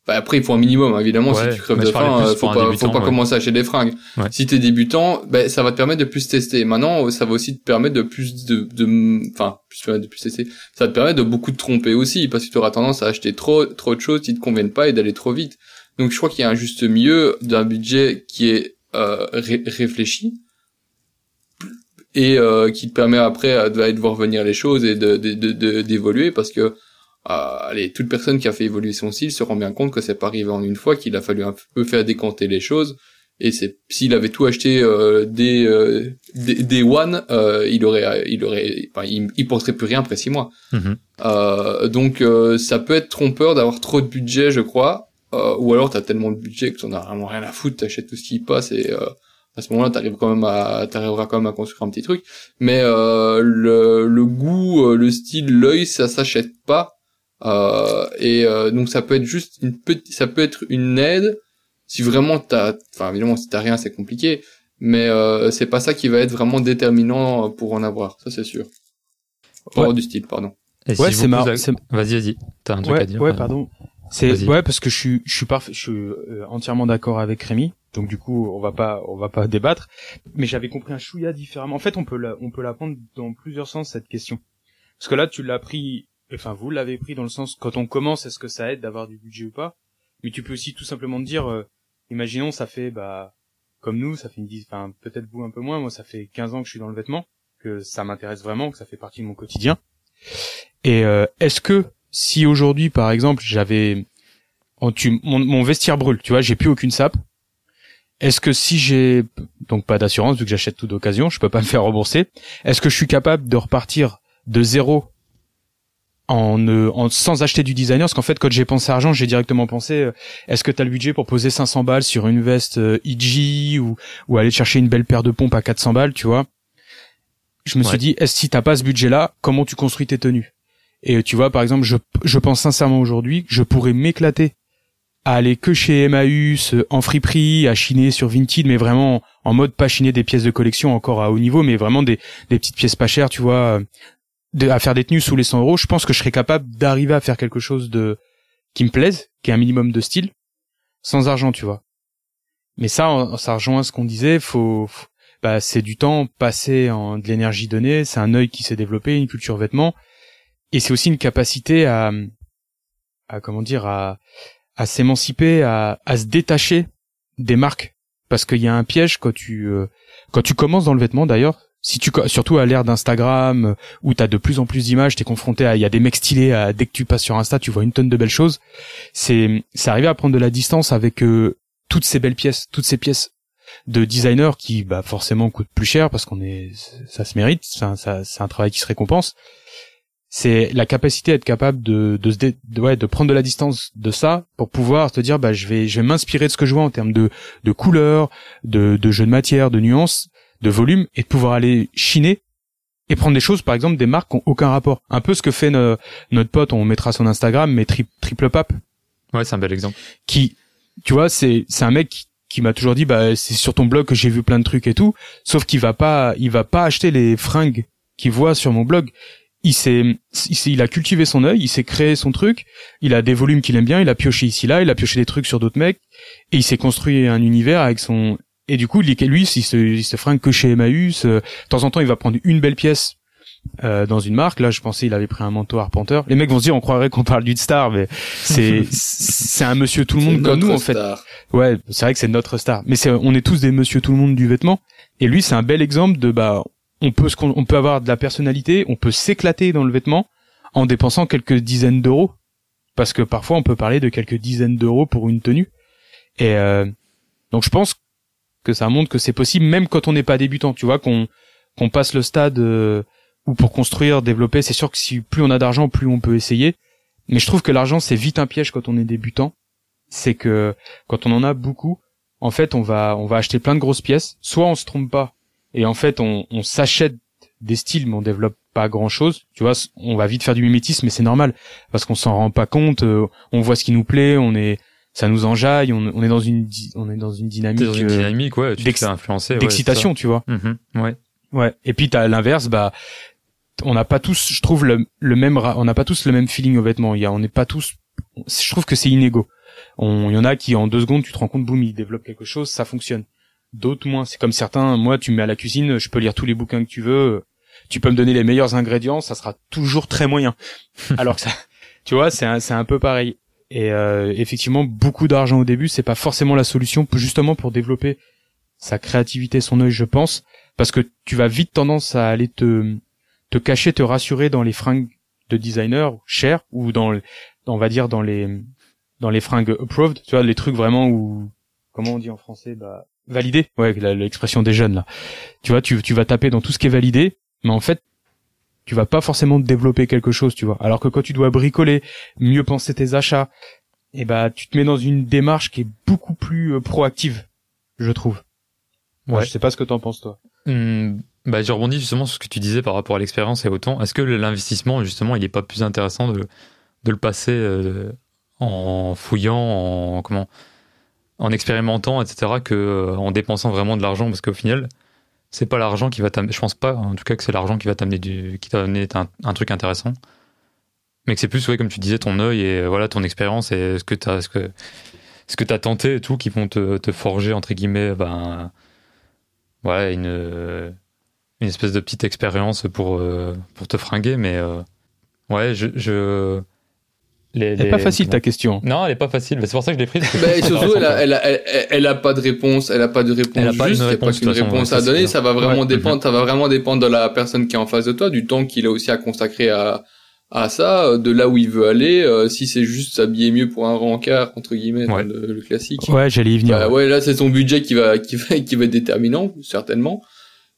Bah, après, il faut un minimum, hein, évidemment. Ouais, si tu crèves de faim, euh, pour faut pas, faut pas ouais. commencer à acheter des fringues. Ouais. Si t'es débutant, ben, ça va te permettre de plus tester. Maintenant, ça va aussi te permettre de plus de, de, enfin, plus de plus tester. Ça va te permettre de beaucoup te tromper aussi, parce que tu auras tendance à acheter trop, trop de choses qui te conviennent pas et d'aller trop vite. Donc, je crois qu'il y a un juste milieu d'un budget qui est euh, ré- réfléchi et euh, qui te permet après euh, de, de voir venir les choses et de de- de- de- d'évoluer parce que euh, allez, toute personne qui a fait évoluer son style se rend bien compte que c'est pas arrivé en une fois, qu'il a fallu un peu faire décanter les choses. Et c'est s'il avait tout acheté euh, des, euh, des des one, euh, il aurait il aurait enfin, il, il porterait plus rien après six mois. Mhm. Euh, donc euh, ça peut être trompeur d'avoir trop de budget, je crois. Euh, ou alors t'as tellement de budget que t'en as vraiment rien à foutre, t'achètes tout ce qui passe et euh, à ce moment-là t'arrives quand même à t'arriveras quand même à construire un petit truc. Mais euh, le, le goût, le style, l'œil, ça s'achète pas. Euh, et euh, donc ça peut être juste une petite, ça peut être une aide si vraiment t'as, enfin évidemment si t'as rien c'est compliqué, mais euh, c'est pas ça qui va être vraiment déterminant pour en avoir, ça c'est sûr. Pour Ouais. du style, pardon. Et Ouais, c'est marrant. Vas-y, vas-y. T'as un truc ouais, à dire. ouais, euh, pardon. C'est Vas-y. ouais parce que je suis je suis parfait, je suis euh, entièrement d'accord avec Rémi. Donc du coup, on va pas on va pas débattre. Mais j'avais compris un chouïa différemment. En fait, on peut la, on peut la prendre dans plusieurs sens cette question. Parce que là, tu l'as pris, enfin vous l'avez pris dans le sens quand on commence, est-ce que ça aide d'avoir du budget ou pas? Mais tu peux aussi tout simplement dire, euh, imaginons ça fait bah comme nous, ça fait une enfin peut-être vous un peu moins. Moi, ça fait 15 ans que je suis dans le vêtement, que ça m'intéresse vraiment, que ça fait partie de mon quotidien. Et euh, est-ce que si aujourd'hui, par exemple, j'avais tu, mon, mon vestiaire brûle, tu vois, j'ai plus aucune sape. Est-ce que si j'ai donc pas d'assurance vu que j'achète tout d'occasion, je peux pas me faire rembourser. Est-ce que je suis capable de repartir de zéro en, ne- en sans acheter du designer Parce qu'en fait, quand j'ai pensé argent, j'ai directement pensé euh, est-ce que tu as le budget pour poser 500 balles sur une veste euh, IG ou ou aller chercher une belle paire de pompes à 400 balles, tu vois? Je me Ouais. suis dit est-ce si t'as pas ce budget-là, comment tu construis tes tenues? Et tu vois, par exemple, je je pense sincèrement aujourd'hui que je pourrais m'éclater à aller que chez Emmaüs, euh, en friperie, à chiner sur Vinted, mais vraiment en mode pas chiner des pièces de collection encore à haut niveau, mais vraiment des, des petites pièces pas chères, tu vois, euh, de, à faire des tenues sous les 100 euros. Je pense que je serais capable d'arriver à faire quelque chose de qui me plaise, qui est un minimum de style, sans argent, tu vois. Mais ça, ça rejoint ce qu'on disait, faut, faut- bah, c'est du temps passé en de l'énergie donnée, c'est un œil qui s'est développé, une culture vêtements, et c'est aussi une capacité à, à comment dire, à, à s'émanciper, à, à se détacher des marques, parce qu'il y a un piège quand tu, euh, quand tu commences dans le vêtement d'ailleurs. Si tu, surtout à l'ère d'Instagram, euh, où t'as de plus en plus d'images, t'es confronté à, il y a des mecs stylés, à, dès que tu passes sur Insta, tu vois une tonne de belles choses. C'est, c'est arriver à prendre de la distance avec euh, toutes ces belles pièces, toutes ces pièces de designers qui, bah, forcément coûtent plus cher parce qu'on est, ça se mérite, un, ça- c'est un travail qui se récompense. C'est la capacité à être capable de, de se dé- de, ouais, de prendre de la distance de ça pour pouvoir te dire, bah, je vais, je vais m'inspirer de ce que je vois en termes de, de couleurs, de, de jeux de matière, de nuances, de volume et de pouvoir aller chiner et prendre des choses, par exemple, des marques qui ont aucun rapport. Un peu ce que fait no- notre pote, on mettra son Instagram, mais tri- Triple Pap, Ouais, c'est un bel exemple. qui, tu vois, c'est c'est un mec qui, qui m'a toujours dit, bah c'est sur ton blog que j'ai vu plein de trucs et tout, sauf qu'il va pas, il va pas acheter les fringues qu'il voit sur mon blog. Il s'est, il, s'est- il a cultivé son œil, il s'est créé son truc, il a des volumes qu'il aime bien, il a pioché ici là, il a pioché des trucs sur d'autres mecs, et il s'est construit un univers avec son. Et du coup, lui, lui, il se, il se fringue que chez Emmaüs. euh, de temps en temps, il va prendre une belle pièce euh, dans une marque. Là, je pensais il avait pris un manteau arpenteur. Les mecs vont se dire, on croirait qu'on parle d'une star, mais c'est c'est un monsieur tout le monde comme nous en fait. star. Ouais, c'est vrai que c'est notre star. Mais c'est, on est tous des monsieur tout le monde du vêtement. Et lui, c'est un bel exemple de, bah, on peut, se con- on peut avoir de la personnalité, on peut s'éclater dans le vêtement en dépensant quelques dizaines d'euros. Parce que parfois, on peut parler de quelques dizaines d'euros pour une tenue. Et, euh, donc je pense que ça montre que c'est possible, même quand on n'est pas débutant. Tu vois, qu'on, qu'on passe le stade euh, où pour construire, développer, c'est sûr que si plus on a d'argent, plus on peut essayer. Mais je trouve que l'argent, c'est vite un piège quand on est débutant. C'est que quand on en a beaucoup, en fait, on va, on va acheter plein de grosses pièces. Soit on se trompe pas, et en fait, on, on s'achète des styles, mais on développe pas grand chose. Tu vois, on va vite faire du mimétisme, mais c'est normal parce qu'on s'en rend pas compte. euh, on voit ce qui nous plaît, on est ça nous enjaille, on, on est dans une, on est dans une dynamique, dans une euh, dynamique, ouais, tu d'excitation, tu vois. Mhm, ouais. Ouais. Et puis t'as l'inverse, bah, on n'a pas tous, je trouve le, le même, on n'a pas tous le même feeling aux vêtements. Il y a, on n'est pas tous, je trouve que c'est inégaux. On, il y en a qui en deux secondes, tu te rends compte, boum, ils développent quelque chose, ça fonctionne. D'autres moins. C'est comme certains. Moi, tu me mets à la cuisine, je peux lire tous les bouquins que tu veux. Tu peux me donner les meilleurs ingrédients, ça sera toujours très moyen. Alors que ça, tu vois, c'est un, c'est un peu pareil. Et euh, effectivement, beaucoup d'argent au début, c'est pas forcément la solution, justement pour développer sa créativité, son œil, je pense, parce que tu vas vite tendance à aller te te cacher, te rassurer dans les fringues de designer chères ou dans, on va dire dans les dans les fringues approved, tu vois, les trucs vraiment où comment on dit en français, bah validé, ouais, l'expression des jeunes là. Tu vois, tu tu vas taper dans tout ce qui est validé, mais en fait tu vas pas forcément développer quelque chose, tu vois. Alors que quand tu dois bricoler, mieux penser tes achats, et bah tu te mets dans une démarche qui est beaucoup plus euh, proactive, je trouve. Ouais. Ouais. Je sais pas ce que t'en penses toi. Hum, bah, je rebondis justement sur ce que tu disais par rapport à l'expérience et au temps. Est-ce que l'investissement, justement, il est pas plus intéressant de, de le passer euh, en fouillant, en comment, en expérimentant, etc., que euh, en dépensant vraiment de l'argent, parce qu'au final, c'est pas l'argent qui va t'amener. Je pense pas, en tout cas, que c'est l'argent qui va t'amener du, qui t'amener un, un truc intéressant, mais que c'est plus, ouais, comme tu disais, ton œil et euh, voilà ton expérience et ce que t'as, ce que, ce que t'as tenté et tout, qui vont te, te forger entre guillemets, ben, voilà, une euh, une espèce de petite expérience pour euh, pour te fringuer, mais ouais, je les, C'est les- pas facile ta question. Non, elle est pas facile. C'est pour ça que je l'ai prise. que Bah, surtout, elle a, intéressant, elle, a, elle, elle a pas de réponse, elle a pas de réponse Elle a pas juste, une il a pas façon, réponse à donner, ça va vraiment Ouais. Mhm. dépendre, ça va vraiment dépendre de la personne qui est en face de toi, du temps qu'il a aussi à consacrer à, à ça, euh, de là où il veut aller, euh, si c'est juste s'habiller mieux pour un rencard, entre guillemets, Ouais. le, le classique. Ouais, j'allais y venir. Bah, ouais, là, c'est son budget qui va, qui va, qui va être déterminant, certainement.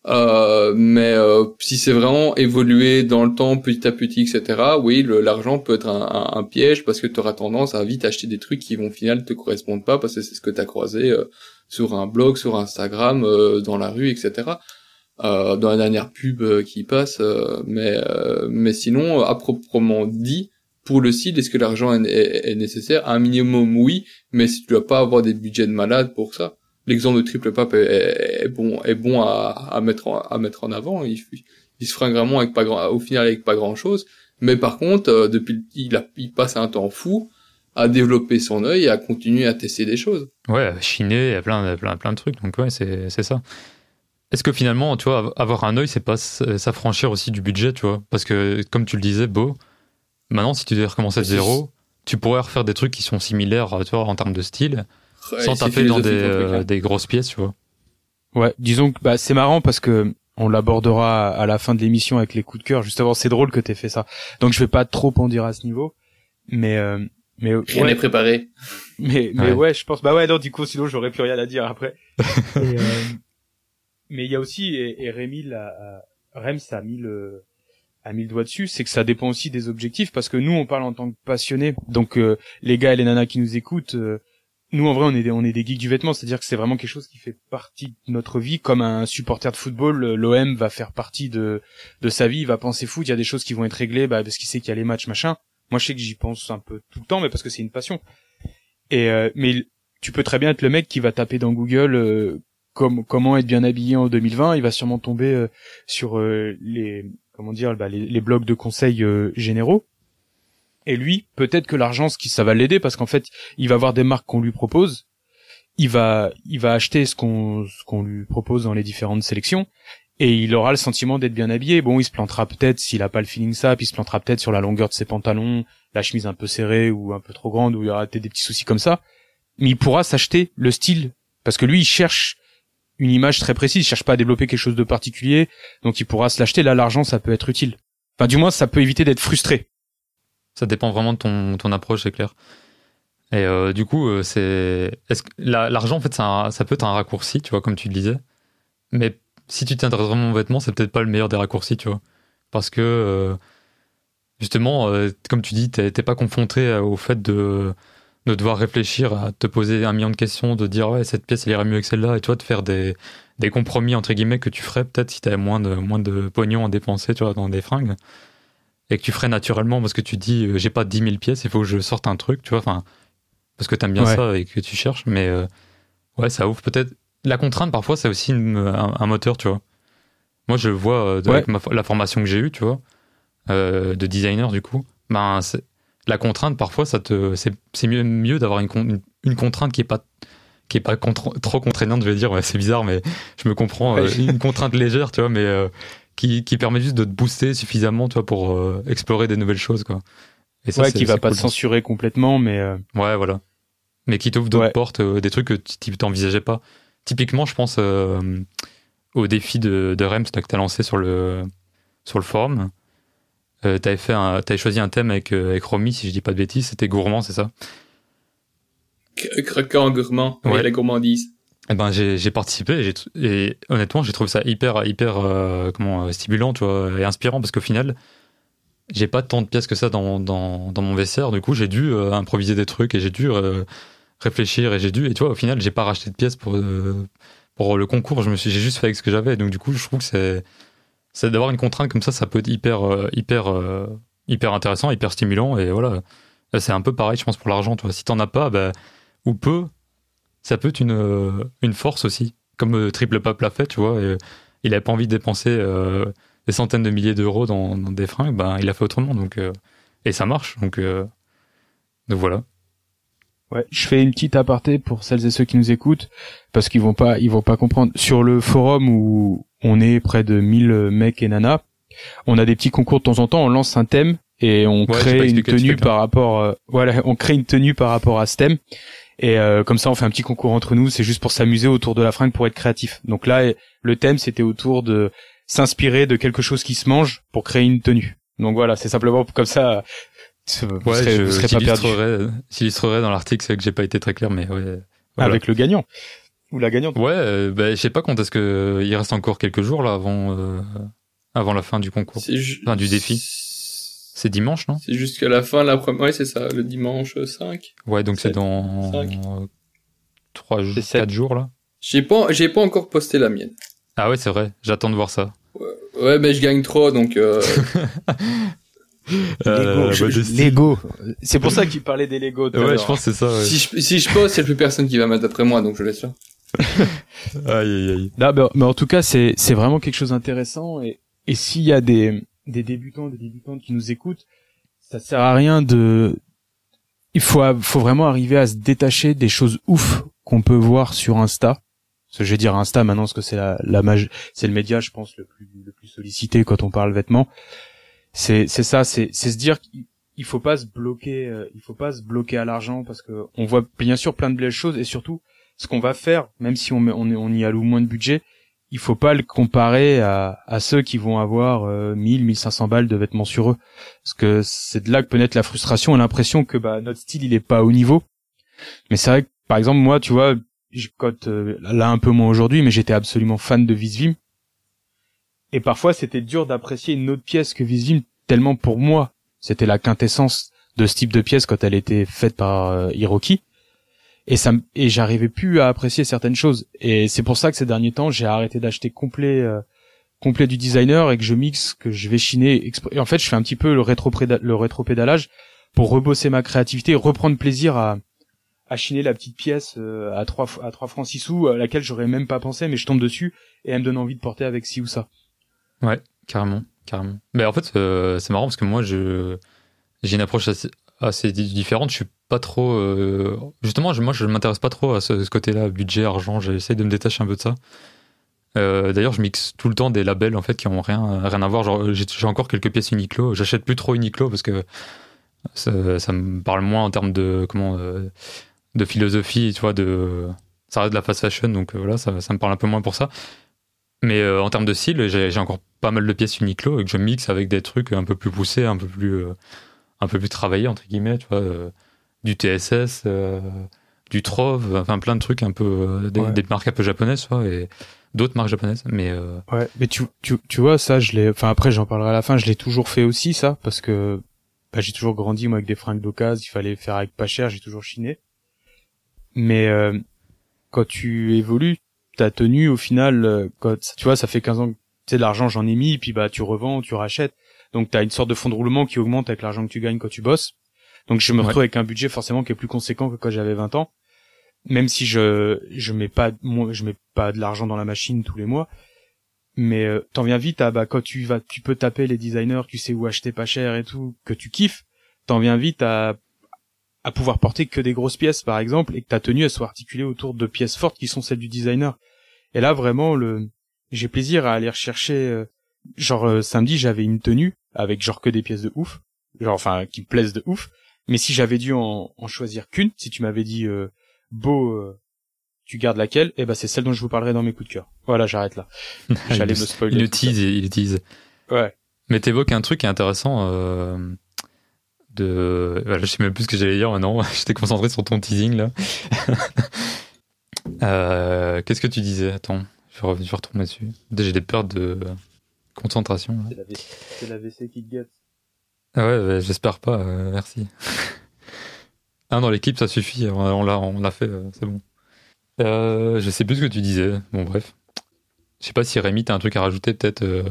Euh, mais euh, si c'est vraiment évoluer dans le temps petit à petit, etc., oui, l'argent peut être un, piège parce que tu auras tendance à vite acheter des trucs qui vont au final te correspondent pas parce que c'est ce que tu as croisé euh, sur un blog, sur Instagram, euh, dans la rue, etc. Dans la dernière pub qui passe. mais, mais sinon, à proprement dit, pour le site, est-ce que l'argent est, est- est nécessaire? Un minimum, oui, mais si tu dois pas avoir des budgets de malade pour ça. L'exemple de Triple Pape est, est- est bon, est bon à, à mettre en, à mettre en avant. Il, il se fringue vraiment avec pas grand, au final avec pas grand chose. Mais par contre, euh, depuis, il, a, il passe un temps fou à développer son œil et à continuer à tester des choses. Ouais, chiner, il y a plein, plein, plein de trucs. Donc ouais, c'est c'est ça. Est-ce que finalement, tu vois, avoir un œil, c'est pas s'affranchir aussi du budget, tu vois? Parce que comme tu le disais, Beau, maintenant si tu devais recommencer de zéro, tu pourrais refaire des trucs qui sont similaires, tu vois, en termes de style, Ouais, sans taper dans des, euh, hein. des grosses pièces, tu vois. Ouais, disons que bah, c'est marrant parce que on l'abordera à la fin de l'émission avec les coups de cœur. Justement, c'est drôle que t'aies fait ça. Donc je vais pas trop en dire à ce niveau, mais euh, mais Rien ouais, n'est préparé. mais mais Ouais. ouais, je pense bah ouais non du coup sinon j'aurais plus rien à dire après. Et, euh, mais il y a aussi et, et Rémi l'a- Rems a mis le a mis le doigt dessus, c'est que ça dépend aussi des objectifs parce que nous on parle en tant que passionnés. Donc euh, les gars et les nanas qui nous écoutent euh, nous en vrai on est des, on des geeks du vêtement, c'est-à-dire que c'est vraiment quelque chose qui fait partie de notre vie comme un supporter de football, l'OM va faire partie de sa vie, il va penser foot, il y a des choses qui vont être réglées bah, parce qu'il sait qu'il y a les matchs machin. Moi je sais que j'y pense un peu tout le temps mais parce que c'est une passion. Et euh, mais tu peux très bien être le mec qui va taper dans Google euh, comme comment être bien habillé en 2020, il va sûrement tomber euh, sur les comment dire bah, les, les blogs de conseils généraux. Et lui, peut-être que l'argent, ça va l'aider parce qu'en fait, il va voir des marques qu'on lui propose, il va il va acheter ce qu'on ce qu'on lui propose dans les différentes sélections et il aura le sentiment d'être bien habillé. Bon, il se plantera peut-être s'il a pas le feeling ça, puis il se plantera peut-être sur la longueur de ses pantalons, la chemise un peu serrée ou un peu trop grande où il y aura peut-être des petits soucis comme ça. Mais il pourra s'acheter le style parce que lui, il cherche une image très précise, il cherche pas à développer quelque chose de particulier, donc il pourra se l'acheter. Là, l'argent, ça peut être utile. Enfin, du moins, ça peut éviter d'être frustré. Ça dépend vraiment de ton, approche, c'est clair. Et euh, du coup, euh, c'est la- l'argent en fait, un- ça peut être un raccourci, tu vois, comme tu le disais. Mais si tu t'intéresses vraiment aux vêtements, c'est peut-être pas le meilleur des raccourcis, tu vois, parce que euh, justement, comme tu dis, t'es pas confronté au fait de de devoir réfléchir à te poser un million de questions, de dire ouais cette pièce elle irait mieux que celle-là, et tu vois, de faire des des compromis entre guillemets que tu ferais peut-être si t'avais moins de moins de pognon à dépenser, tu vois, dans des fringues et que tu ferais naturellement parce que tu dis euh, j'ai pas 10 000 pièces, il faut que je sorte un truc, tu vois. Enfin, parce que t'aimes bien Ouais. ça et que tu cherches, mais euh, ouais, ça ouvre peut-être. La contrainte, parfois, c'est aussi une- un, un moteur, tu vois. Moi, je le vois euh, de- Ouais. avec ma, la formation que j'ai eue, tu vois, euh, de designer, du coup. Ben, la contrainte, parfois, ça te, c'est, c'est mieux, mieux d'avoir une, une, une contrainte qui est pas, qui est pas trop contraignante, je vais dire. Ouais, c'est bizarre, mais je me comprends. une contrainte légère, tu vois, mais qui, qui permet juste de te booster suffisamment, tu vois, pour euh, explorer des nouvelles choses, quoi. Et ça, ouais, qui va pas cool. te censurer complètement, mais euh, Ouais, voilà. Mais qui t'ouvre d'autres Ouais. portes, euh, des trucs que tu tu t'envisageais pas. Typiquement, je pense euh, au défi de, de Rems que tu as lancé sur le, sur le forum. Euh, t'avais fait un- t'avais choisi un thème avec, euh, avec Romy, si je dis pas de bêtises, c'était gourmand, c'est ça? Cro- Croquant gourmand. Ouais. Ouais. la gourmandise. Eh ben, j'ai participé et, honnêtement, j'ai trouvé ça hyper, hyper euh, comment, euh, stimulant et inspirant parce qu'au final, j'ai pas tant de pièces que ça dans, dans, mon VCR. Du coup, j'ai dû euh, improviser des trucs et j'ai dû réfléchir et j'ai dû. Et tu vois, au final, j'ai pas racheté de pièces pour, pour le concours. Je me suis, j'ai juste fait avec ce que j'avais. Donc, du coup, je trouve que c'est, c'est d'avoir une contrainte comme ça, ça peut être hyper, hyper, hyper intéressant, hyper stimulant. Et voilà, c'est un peu pareil, je pense, pour l'argent. Tu vois, si t'en as pas, bah, ou peu, ça peut être une, euh, une force aussi. Comme euh, Triple Pape l'a fait, tu vois. et il avait pas envie de dépenser euh, des centaines de milliers d'euros dans, dans des fringues, ben, il a fait autrement. Donc, euh, et ça marche. Donc, euh, donc voilà. Ouais, je fais une petite aparté pour celles et ceux qui nous écoutent parce qu'ils vont pas ils vont pas comprendre sur le forum où on est près de 1000 mecs et nanas, on a des petits concours de temps en temps, on lance un thème et on crée une tenue là. par rapport euh, voilà, on crée une tenue par rapport à ce thème et euh, comme ça on fait un petit concours entre nous, c'est juste pour s'amuser autour de la fringue pour être créatif. Donc là le thème c'était autour de s'inspirer de quelque chose qui se mange pour créer une tenue. Donc voilà, c'est simplement comme ça vous Ouais, serez, je, vous serez pas perdu j'illustrerai, dans l'article, c'est que j'ai pas été très clair, mais ouais. voilà. avec le gagnant ou la gagnante. Ouais, euh, bah, je sais pas quand est-ce que il reste encore quelques jours là avant, euh, avant la fin du concours. Enfin, du défi. C'est dimanche, non? C'est jusqu'à la fin, la première. Ouais, c'est ça, le dimanche 5. Ouais, donc c'est dans cinq. trois, C'est sept. quatre jours là. J'ai pas, j'ai pas encore posté la mienne. Ah ouais, c'est vrai. J'attends de voir ça. Ouais, mais je gagne trop, donc euh, Euh, Lego, bah. C'est pour ça qu'il parlait des Lego. Ouais, je pense que c'est ça. Ouais. si je, si je poste, il y a plus personne qui va mettre après moi, donc je laisse là. Aïe aïe aïe. Non, mais, mais en tout cas, c'est c'est vraiment quelque chose d'intéressant et et s'il y a des des débutants, des débutantes qui nous écoutent, ça sert à rien de. Il faut faut vraiment arriver à se détacher des choses ouf qu'on peut voir sur Insta. Parce que je vais dire Insta maintenant parce que c'est la la c'est le média, je pense le plus le plus sollicité quand on parle vêtements. C'est c'est ça, c'est c'est se dire qu'il il faut pas se bloquer, euh, il faut pas se bloquer à l'argent parce que on voit bien sûr plein de belles choses et surtout ce qu'on va faire, même si on on, on y alloue moins de budget, il faut pas le comparer à, à ceux qui vont avoir euh, 1000, 1500 balles de vêtements sur eux, parce que c'est de là que peut naître la frustration et l'impression que bah notre style il est pas au niveau. Mais c'est vrai que par exemple moi, tu vois, je cote euh, là un peu moins aujourd'hui, mais j'étais absolument fan de Visvim. Et parfois c'était dur d'apprécier une autre pièce que Visvim tellement pour moi c'était la quintessence de ce type de pièce quand elle était faite par euh, Hiroki et ça et j'arrivais plus à apprécier certaines choses et c'est pour ça que ces derniers temps j'ai arrêté d'acheter complet euh, complet du designer et que je mixe que je vais chiner en fait je fais un petit peu le rétro le rétropédalage pour rebosser ma créativité reprendre plaisir à à chiner la petite pièce euh, à 3 à 3 francs 6 sous à laquelle j'aurais même pas pensé mais je tombe dessus et elle me donne envie de porter avec ci ou ça Carrément, carrément. Mais en fait, euh, c'est marrant parce que moi, je j'ai une approche assez, assez di- différente. Je suis pas trop. euh, Justement, moi, je m'intéresse pas trop à ce, côté-là, budget, argent. J'essaie de me détacher un peu de ça. Euh, D'ailleurs, je mixe tout le temps des labels en fait qui ont rien, rien à voir. J'ai encore quelques pièces Uniqlo. J'achète plus trop Uniqlo parce que ça, me parle moins en termes de comment euh, de philosophie. Tu vois, de ça reste de la fast fashion, donc voilà, ça, me parle un peu moins pour ça. Mais en termes de style, j'ai encore pas mal de pièces Uniqlo et que je mixe avec des trucs un peu plus poussés, un peu plus, un peu plus travaillés entre guillemets, tu vois, euh, du TSS, euh, du Trove, enfin plein de trucs un peu, euh, des, Ouais. des marques un peu japonaises, tu vois, et d'autres marques japonaises. Mais euh, Ouais, mais tu, tu, tu vois, ça, je l'ai, enfin après, j'en parlerai à la fin, je l'ai toujours fait aussi, ça, parce que, bah, j'ai toujours grandi, moi, avec des fringues d'occasion, il fallait faire avec pas cher, j'ai toujours chiné. Mais, euh, quand tu évolues, ta tenue, au final, euh, quand, tu vois, ça fait 15 ans que, tu sais, de l'argent, j'en ai mis, puis bah, tu revends, tu rachètes. Donc, t'as une sorte de fond de roulement qui augmente avec l'argent que tu gagnes quand tu bosses. Donc je me Ouais. retrouve avec un budget forcément qui est plus conséquent que quand j'avais 20 ans. Même si je je mets pas moi, je mets pas de l'argent dans la machine tous les mois, mais euh, t'en viens vite à bah quand tu vas tu peux taper les designers, tu sais où acheter pas cher et tout, que tu kiffes, t'en viens vite à à pouvoir porter que des grosses pièces par exemple et que ta tenue elle soit articulée autour de pièces fortes qui sont celles du designer. Et là vraiment le j'ai plaisir à aller rechercher euh, genre euh, samedi j'avais une tenue avec genre que des pièces de ouf, genre enfin qui me plaisent de ouf, mais si j'avais dû en, en choisir qu'une, si tu m'avais dit euh, beau euh, tu gardes laquelle, eh ben c'est celle dont je vous parlerai dans mes coups de cœur. Voilà, j'arrête là. J'allais me spoiler. Il tease, il tease. Ouais. Mais t'évoques un truc qui est intéressant euh, de. Voilà, je sais même plus ce que j'allais dire maintenant. J'étais concentré sur ton teasing là. Euh, Qu'est-ce que tu disais? Attends, je, re- je retourne dessus. J'ai des peurs de concentration. C'est la, WC c'est la WC qui te gâte. Ah ouais, j'espère pas. euh, merci. ah dans l'équipe ça suffit. On on l'a, on l'a fait. euh, c'est bon. Euh, je sais plus ce que tu disais. Bon bref. Je sais pas si Rémi t'as un truc à rajouter peut-être. euh,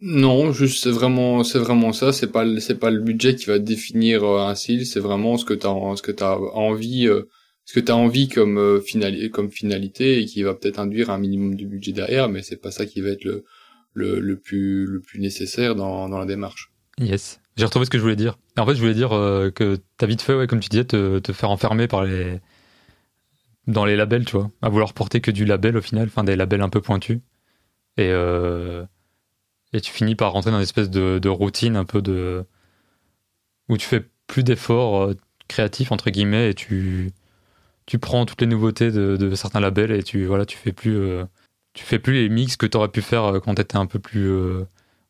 Non, juste c'est vraiment c'est vraiment ça. C'est pas le- c'est pas le budget qui va définir un style. C'est vraiment ce que t'as ce que t'as envie euh, ce que t'as envie comme euh, finali- comme finalité et qui va peut-être induire un minimum de budget derrière. Mais c'est pas ça qui va être le le, le plus le plus nécessaire dans dans la démarche. Yes. J'ai retrouvé ce que je voulais dire. En fait, je voulais dire euh, que t'as vite fait, ouais, comme tu disais, te, te faire enfermer par les dans les labels, tu vois, à vouloir porter que du label au final, enfin des labels un peu pointus. Et euh... et tu finis par rentrer dans une espèce de, de routine un peu de où tu fais plus d'efforts euh, créatifs entre guillemets et tu tu prends toutes les nouveautés de, de certains labels et tu voilà, tu fais plus euh, tu fais plus les mix que t'aurais pu faire euh, quand t'étais un peu plus euh,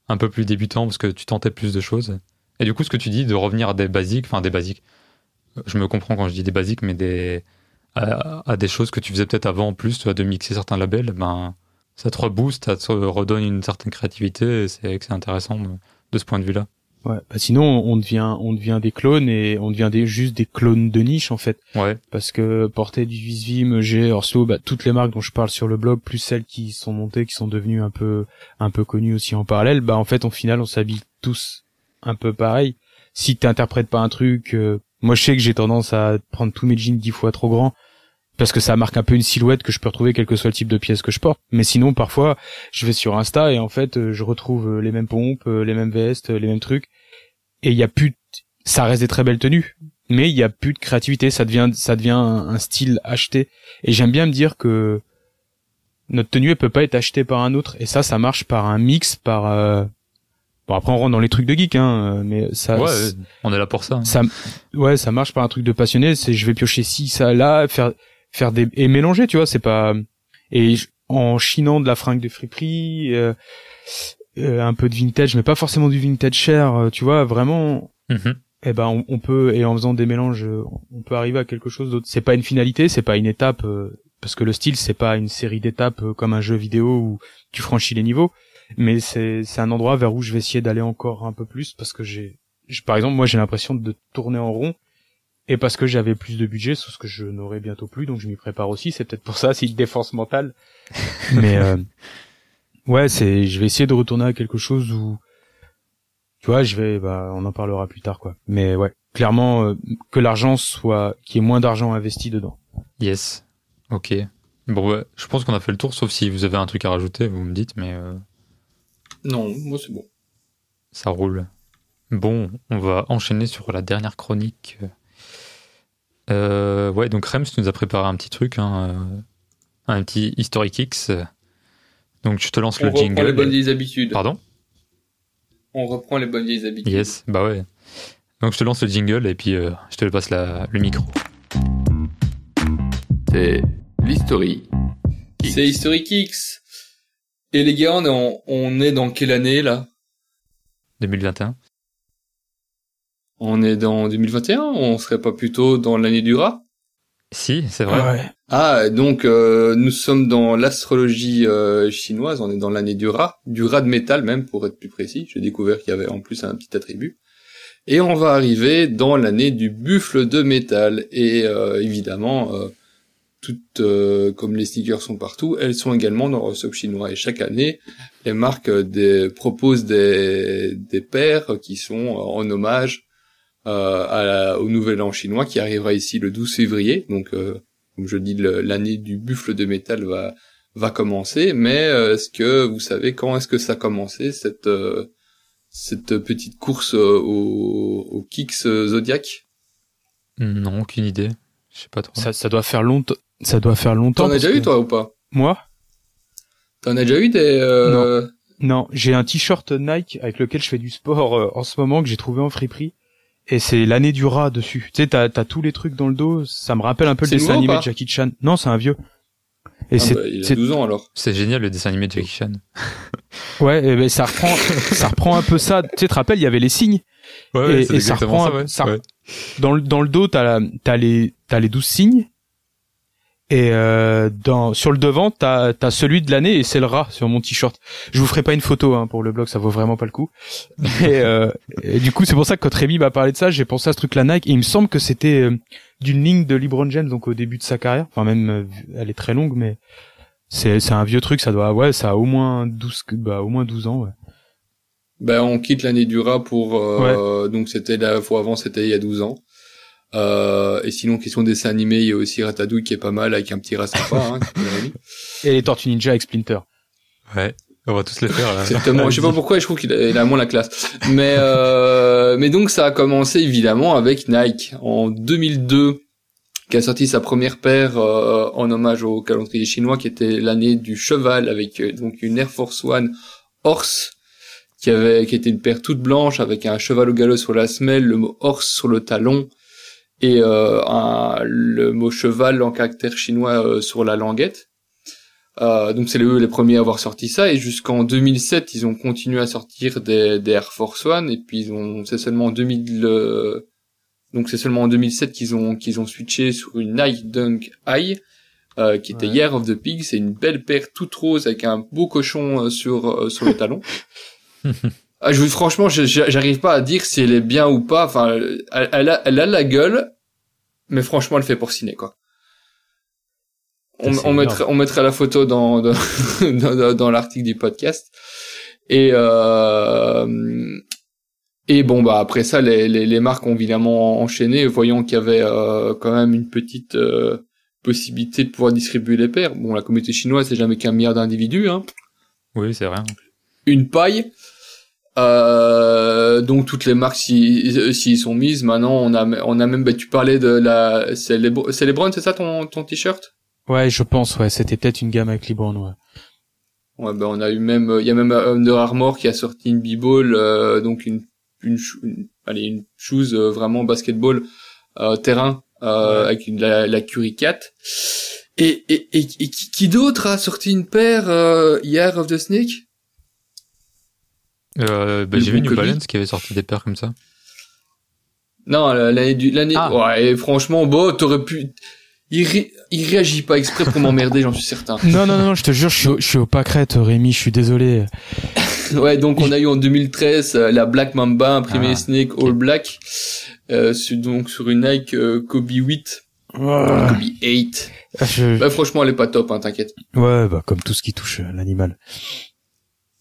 un peu plus débutant parce que tu tentais plus de choses. Et du coup, ce que tu dis de revenir à des basiques, enfin des basiques, euh, je me comprends quand je dis des basiques, mais des à, des choses que tu faisais peut-être avant en plus, tu de mixer certains labels, ben ça te rebooste, ça te redonne une certaine créativité. Et c'est intéressant de ce point de vue-là. Ouais. Bah sinon, on devient, on devient des clones et on devient des, juste des clones de niche en fait. Ouais, Parce que porter du Visvim, G, Orso, bah, toutes les marques dont je parle sur le blog, plus celles qui sont montées, qui sont devenues un peu, un peu connues aussi en parallèle, bah en fait, au final, on s'habille tous un peu pareil. Si t'interprètes pas un truc, euh, moi je sais que j'ai tendance à prendre tous mes jeans dix fois trop grands parce que ça marque un peu une silhouette que je peux retrouver quel que soit le type de pièce que je porte. Mais sinon, parfois, je vais sur Insta et en fait, euh, je retrouve euh, les mêmes pompes, euh, les mêmes vestes, les mêmes trucs. Et il y a plus, de- ça reste des très belles tenues, mais il y a plus de créativité. Ça devient, ça devient un, un style acheté. Et j'aime bien me dire que notre tenue, elle peut pas être achetée par un autre. Et ça, ça marche par un mix, par. euh, Bon après on rentre dans les trucs de geek, hein, mais ça. ouais, on est là pour ça. hein. ça ouais ça marche par un truc de passionné c'est je vais piocher ci ça là faire faire des et mélanger tu vois c'est pas et en chinant de la fringue de friperie euh, euh, un peu de vintage mais pas forcément du vintage cher euh, tu vois vraiment Mhm. eh ben on, on peut et en faisant des mélanges on peut arriver à quelque chose d'autre c'est pas une finalité c'est pas une étape euh, parce que le style c'est pas une série d'étapes euh, comme un jeu vidéo où tu franchis les niveaux mais c'est c'est un endroit vers où je vais essayer d'aller encore un peu plus parce que j'ai par exemple moi j'ai l'impression de tourner en rond et parce que j'avais plus de budget ce que je n'aurai bientôt plus donc je m'y prépare aussi c'est peut-être pour ça c'est une défense mentale mais euh, ouais c'est je vais essayer de retourner à quelque chose où tu vois je vais bah on en parlera plus tard quoi mais ouais clairement euh, que l'argent soit qu'il y ait moins d'argent investi dedans Yes. Ok. Bon, ouais, je pense qu'on a fait le tour, sauf si vous avez un truc à rajouter, vous me dites, mais euh, Non, moi c'est bon. ça roule. Bon, on va enchaîner sur la dernière chronique. Euh, ouais, donc Rems nous a préparé un petit truc, hein, euh, un petit Historic X. Donc je te lance On le reprend jingle. les bonnes vieilles habitudes. Pardon? On reprend les bonnes vieilles habitudes. Yes, bah ouais. Donc je te lance le jingle et puis euh, je te passe la, le micro. C'est l'historie. C'est Historic X. Et les gars, on est, en- on est dans quelle année là? 2021. On est dans 2021 On serait pas plutôt dans l'année du rat Si, c'est vrai. ouais Ah, donc euh, nous sommes dans l'astrologie euh, chinoise, on est dans l'année du rat, du rat de métal même pour être plus précis. J'ai découvert qu'il y avait en plus un petit attribut. Et on va arriver dans l'année du buffle de métal. Et euh, évidemment, euh, toutes euh, comme les sneakers sont partout, elles sont également dans le shop chinois. Et chaque année, les marques des, proposent des, des paires qui sont en hommage euh, à la- au Nouvel An chinois qui arrivera ici le 12 février. Donc, euh, comme je dis, l'année du buffle de métal va va commencer. Mais euh, est-ce que vous savez quand est-ce que ça a commencé cette euh, cette petite course euh, au, au Kicks euh, Zodiac? Non, aucune idée. Je sais pas trop. Ça, ça doit faire longtemps. Ça doit faire longtemps. T'en as déjà que- eu toi ou pas? Moi? T'en as déjà eu des euh, Non, j'ai un t-shirt Nike avec lequel je fais du sport euh, en ce moment que j'ai trouvé en friperie. Et c'est l'année du rat dessus. Tu sais, t'as, t'as tous les trucs dans le dos. Ça me rappelle un peu le C'est dessin animé de Jackie Chan. Non, c'est un vieux. Et ah c'est, bah, il a c'est- 12 ans alors. C'est génial le dessin animé de Jackie Chan. ouais, et ben ça reprend, ça reprend un peu ça. Tu sais, te rappelles, il y avait les signes. Ouais, Et- c'est et ça exactement reprend ça, un- ouais. ça- Ouais. Dans le, dans le dos, t'as la, t'as les, t'as les douze signes. Et euh, dans, sur le devant, t'as, t'as celui de l'année et c'est le rat sur mon t-shirt. Je vous ferai pas une photo hein, pour le blog, ça vaut vraiment pas le coup. Et, euh, et du coup, c'est pour ça que quand Rémi m'a parlé de ça, j'ai pensé à ce truc-là Nike. Et il me semble que c'était euh, d'une ligne de LeBron James, donc au début de sa carrière. Enfin même, euh, elle est très longue, mais c'est, c'est un vieux truc. Ça doit, ouais, ça a au moins 12, bah au moins 12 ans. Ouais. Ben on quitte l'année du rat pour euh, donc c'était la fois avant c'était il y a 12 ans. Euh, et sinon question dessin animé il y a aussi Ratatouille qui est pas mal avec un petit rat sympa hein. Et les Tortues Ninja avec Splinter. Ouais. On va tous les faire. là. Exactement. Je sais pas pourquoi je trouve qu'il a, il a moins la classe. Mais euh, mais donc ça a commencé évidemment avec Nike en 2002 qui a sorti sa première paire euh, en hommage au calendrier chinois qui était l'année du cheval avec euh, donc une Air Force One Horse qui avait qui était une paire toute blanche avec un cheval au galop sur la semelle, le mot horse sur le talon et euh, un- le mot cheval en caractère chinois euh, sur la languette. Euh, donc c'est eux les premiers à avoir sorti ça et jusqu'en 2007 ils ont continué à sortir des, des Air Force One et puis ils ont c'est seulement en 2000 euh, donc c'est seulement en 2007 qu'ils ont qu'ils ont switché sur une Nike Dunk High euh, qui était Ouais. Year of the Pig c'est une belle paire toute rose avec un beau cochon euh, sur euh, sur le talon ah, je franchement j'arrive pas à dire si elle est bien ou pas. Enfin elle, elle a elle a la gueule mais franchement elle fait porciner quoi. On, on mettrait on mettrait la photo dans dans, dans, dans- dans l'article du podcast. Et euh, et bon bah après ça les, les, les marques ont évidemment enchaîné. Voyant qu'il y avait euh, quand même une petite euh, possibilité de pouvoir distribuer les paires. Bon la communauté chinoise c'est jamais qu'un milliard d'individus hein. Oui, c'est vrai. une paille. Euh, donc toutes les marques s'y s'y sont mises. Maintenant, on a on a même bah, tu parlais de la c'est les c'est les Browns, c'est ça ton ton t-shirt? Ouais, je pense. Ouais, c'était peut-être une gamme avec LeBron. Ouais. Ouais, ben on a eu même il y a même Under Armour qui a sorti une b-ball euh, donc une une, allez une shoes euh, vraiment basketball euh, terrain euh, Ouais. avec une, la, la Curry 4. Et et et, et qui, qui d'autre a sorti une paire euh, Year of the Snake? Euh, bah, j'ai vu New. Balance qui avait sorti des paires comme ça. Non, l'année du l'année. Ah. Ouais, et franchement, bon, t'aurais pu. Il, ré- il réagit pas exprès pour m'emmerder, j'en suis certain. Non, non, non, je te jure, je suis, au- je suis au pâquerette, Rémi, je suis désolé. Ouais, donc on a eu en 2013 euh, la Black Mamba imprimée Ah, Snake. All Black, euh, sur- donc sur une Nike euh, Kobe 8, Ah, Kobe 8. je- Bah franchement, elle est pas top, hein, t'inquiète. Ouais, bah, comme tout ce qui touche euh, l'animal.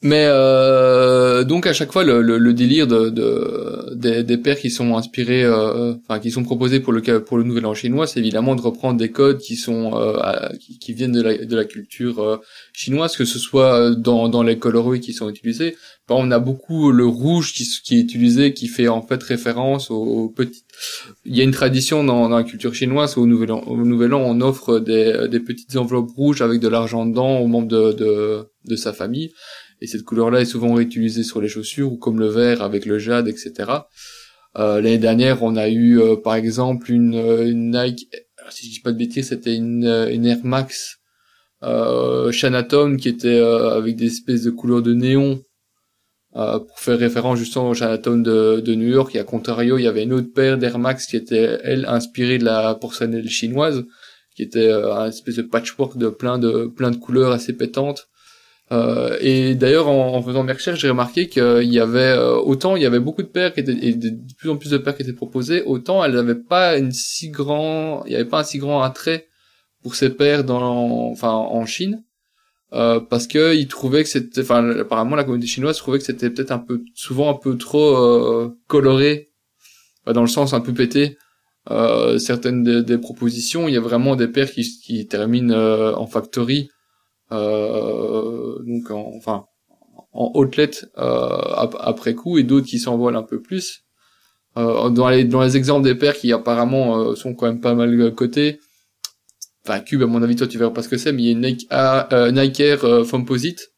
Mais euh, donc à chaque fois le, le, le délire de, de des, des paires qui sont inspirés, euh, enfin qui sont proposés pour le pour le nouvel an chinois, c'est évidemment de reprendre des codes qui sont euh, qui, viennent de la de la culture euh, chinoise, que ce soit dans dans les colorways qui sont utilisés. Exemple, on a beaucoup le rouge qui qui est utilisé, qui fait en fait référence aux, aux petites. Il y a une tradition dans, dans la culture chinoise où au nouvel an, au nouvel an on offre des des petites enveloppes rouges avec de l'argent dedans aux membres de de, de sa famille et cette couleur-là est souvent réutilisée sur les chaussures ou comme le vert avec le jade, etc. Euh, L'année dernière, on a eu euh, par exemple une, euh, une Nike, si je dis pas de bêtises, c'était une, euh, une Air Max euh, Chinatown qui était euh, avec des espèces de couleurs de néon pour faire référence justement au Chinatown de, de New York. Et à contrario, il y avait une autre paire d'Air Max qui était elle inspirée de la porcelaine chinoise, qui était un espèce de patchwork de plein de plein de couleurs assez pétantes. Euh, et d'ailleurs, en, en faisant mes recherches, j'ai remarqué qu'il y avait euh, autant il y avait beaucoup de paires qui étaient et de, plus en plus de paires qui étaient proposées, autant elles n'avaient pas une si grand, il y avait pas un si grand attrait pour ces paires dans, enfin, en Chine, euh, parce que ils trouvaient que c'était, enfin, apparemment la communauté chinoise trouvait que c'était peut-être un peu, souvent un peu trop euh, coloré dans le sens un peu pété. Euh, certaines des, des, propositions, il y a vraiment des paires qui, qui terminent euh, en factory, euh, donc en, enfin en outlet après coup, et d'autres qui s'envolent un peu plus. dans les dans les exemples des paires qui apparemment sont quand même pas mal cotés. Enfin, Cube, à mon avis, toi, tu verras pas ce que c'est, mais il y a une Nike, Nike Air Fomposite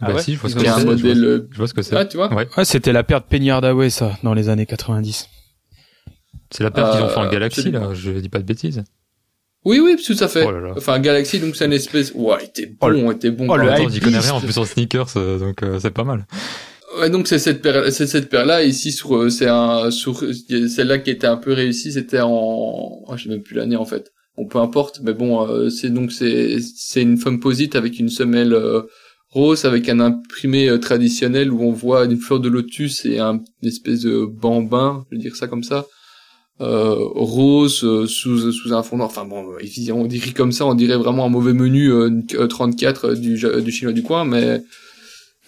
ah bah ouais, si, je vois ce que c'est. modèle. Je vois ce que c'est. Ah, tu vois. Ouais, ouais c'était la paire de Penny Hardaway, ça, dans les années 90. C'est la paire qu'ils ont fait en Galaxy, là. Je dis pas de bêtises. Oui, oui, tout à fait. Oh là là. Enfin, Galaxy, donc c'est une espèce. Ouais, il était bon, il était bon. Oh, le temps, j'y connais rien en plus en sneakers, euh, donc euh, c'est pas mal. Ouais, donc c'est cette paire, c'est cette paire-là ici sur, euh, c'est un, sur celle-là qui était un peu réussie, c'était en, oh, je sais même plus l'année en fait. Bon, peu importe, mais bon, c'est donc c'est c'est une composite avec une semelle rose avec un imprimé euh, traditionnel où on voit une fleur de lotus et un une espèce de bambin, je vais dire ça comme ça, euh, rose euh, sous sous un fond noir. Enfin bon, on dirait comme ça, on dirait vraiment un mauvais menu 34 du du chinois du coin, mais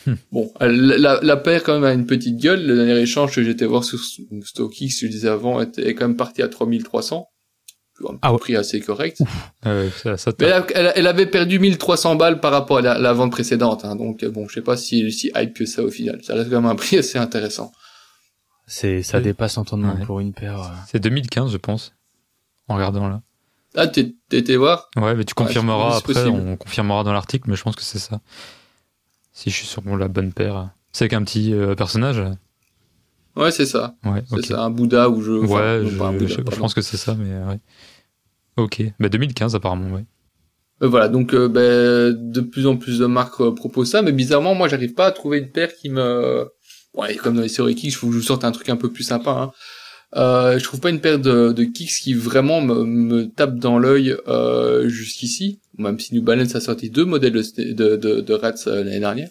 hmm. Bon, la, la, paire quand même a une petite gueule. Le dernier échange que j'étais voir sur StockX, je disais avant, était quand même parti à 3300 un ah prix assez correct. Euh, ça, ça mais elle, elle, avait perdu 1300 balles par rapport à la, vente précédente, hein, donc bon, je sais pas si si hype que ça au final. Ça reste quand même un prix assez intéressant. C'est ça dépasse entendement pour une paire. Euh. C'est 2015, je pense. En regardant là. Ah, t'étais voir? Ouais, mais tu confirmeras après. On confirmera dans l'article, mais je pense que c'est ça. Si je suis sur la bonne paire. C'est avec un petit euh, personnage? Ouais, c'est ça. Ouais, c'est ça, un Bouddha ou je. Ouais, je, je, pense que c'est ça, mais ouais. Ok, bah 2015 apparemment, ouais. Euh, voilà, donc euh, bah, de plus en plus de marques euh, proposent ça, mais bizarrement, moi, j'arrive pas à trouver une paire qui me. Ouais, comme dans les séries Kicks, il faut que je vous sorte un truc un peu plus sympa. Hein. Euh, je trouve pas une paire de, de Kicks qui vraiment me, me tape dans l'œil euh, jusqu'ici, même si New Balance a sorti deux modèles de, de, de, de Rats l'année dernière.